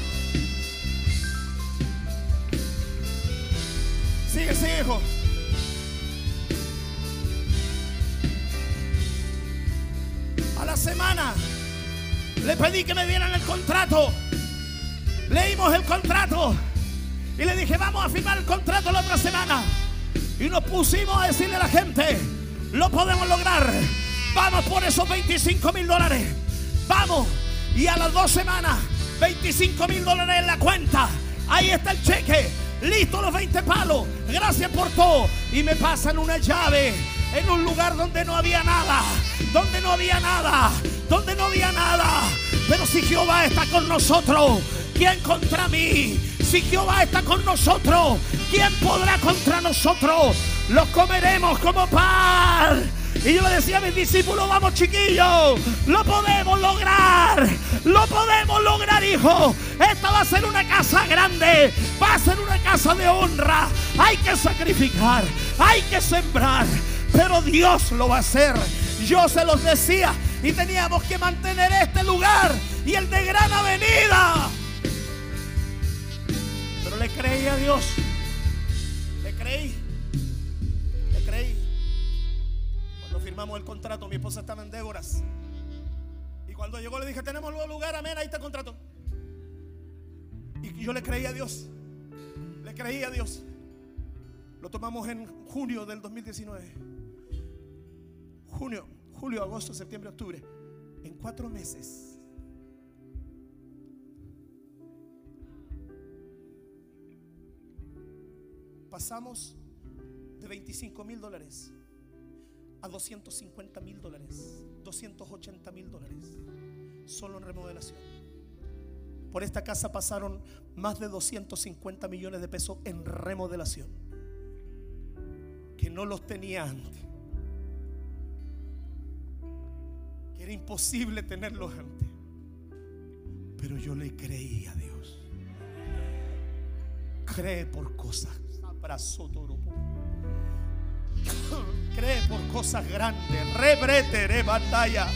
Sigue, sigue, hijo. A la semana le pedí que me dieran el contrato. Leímos el contrato y le dije, vamos a firmar el contrato la otra semana. Y nos pusimos a decirle a la gente, lo podemos lograr. Vamos por esos 25 mil dólares. Vamos. Y a las dos semanas, 25 mil dólares en la cuenta. Ahí está el cheque. Listo los 20 palos. Gracias por todo. Y me pasan una llave en un lugar donde no había nada, donde no había nada, donde no había nada. Pero si Jehová está con nosotros, ¿quién contra mí? Si Jehová está con nosotros, ¿quién podrá contra nosotros? Los comeremos como pan. Y yo le decía a mis discípulos, vamos chiquillos, lo podemos lograr, lo podemos lograr, hijo. Esta va a ser una casa grande, va a ser una casa de honra. Hay que sacrificar, hay que sembrar pero Dios lo va a hacer. Yo se los decía y teníamos que mantener este lugar y el de gran avenida. Pero le creí a Dios. Le creí. Le creí. Cuando firmamos el contrato, mi esposa estaba en Déboras. Y cuando llegó le dije, tenemos nuevo lugar, amén, ahí está el contrato. Y yo le creí a Dios. Le creí a Dios. Lo tomamos en junio del 2019. Junio, julio, agosto, septiembre, octubre. En cuatro meses. Pasamos de 25 mil dólares a 250 mil dólares, 280 mil dólares, solo en remodelación. Por esta casa pasaron más de 250 millones de pesos en remodelación, que no los tenía antes, era imposible tenerlos antes, pero yo le creí a Dios. Cree por cosas. Abrazo Cree por cosas grandes. Rebrete, batalla.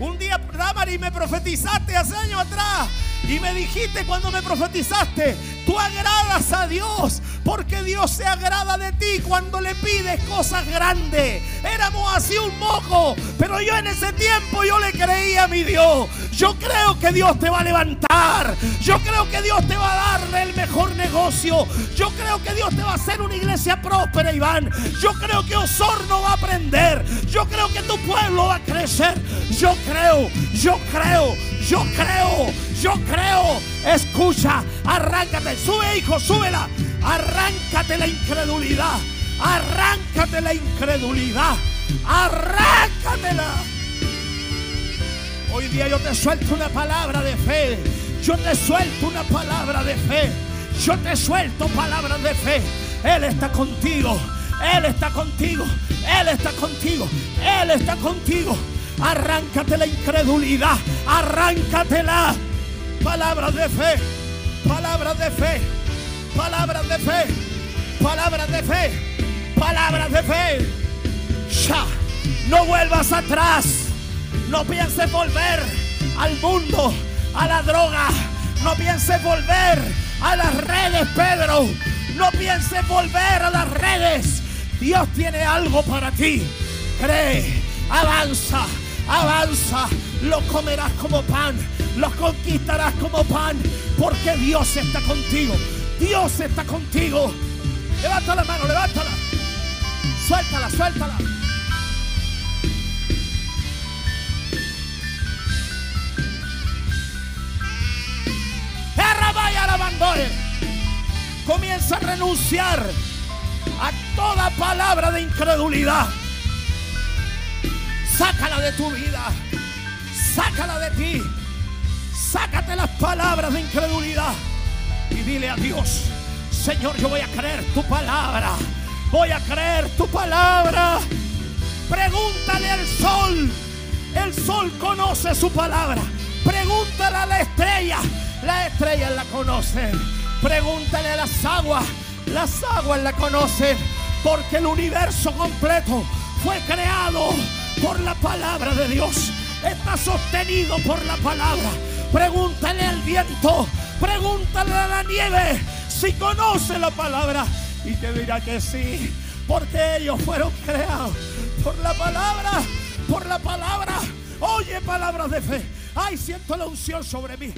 Un día, Ramari, me profetizaste hace años atrás. Y me dijiste cuando me profetizaste, tú agradas a Dios porque Dios se agrada de ti cuando le pides cosas grandes. Éramos así un mojo, pero yo en ese tiempo yo le creía a mi Dios. Yo creo que Dios te va a levantar. Yo creo que Dios te va a dar el mejor negocio. Yo creo que Dios te va a hacer una iglesia próspera, Iván. Yo creo que Osorno va a aprender. Yo creo que tu pueblo va a crecer. Yo creo, yo creo, yo creo, yo creo. Escucha, arráncate. Sube, hijo, súbela. Arráncate la incredulidad. Arráncate la incredulidad. Arráncatela. Hoy día yo te suelto una palabra de fe. Yo te suelto una palabra de fe. Yo te suelto palabras de fe. Él está contigo. Él está contigo. Él está contigo. Él está contigo. Arráncate la incredulidad. Arráncatela. Palabras de fe. Palabras de fe. Palabras de fe. Palabras de fe. Palabras de fe. Ya. No vuelvas atrás. No pienses volver al mundo, a la droga. No pienses volver a las redes, Pedro. No pienses volver a las redes. Dios tiene algo para ti. Cree, avanza, avanza. Lo comerás como pan. Lo conquistarás como pan. Porque Dios está contigo. Dios está contigo. Levanta la mano, levántala. Suéltala, suéltala. Comienza a renunciar a toda palabra de incredulidad. Sácala de tu vida. Sácala de ti. Sácate las palabras de incredulidad. Y dile a Dios, Señor, yo voy a creer tu palabra. Voy a creer tu palabra. Pregúntale al sol. El sol conoce su palabra. Pregúntale a la estrella. Las estrellas la conocen. Pregúntale a las aguas. Las aguas la conocen. Porque el universo completo fue creado por la palabra de Dios. Está sostenido por la palabra. Pregúntale al viento. Pregúntale a la nieve si conoce la palabra. Y te dirá que sí. Porque ellos fueron creados por la palabra. Por la palabra. Oye palabras de fe. Ay, siento la unción sobre mí.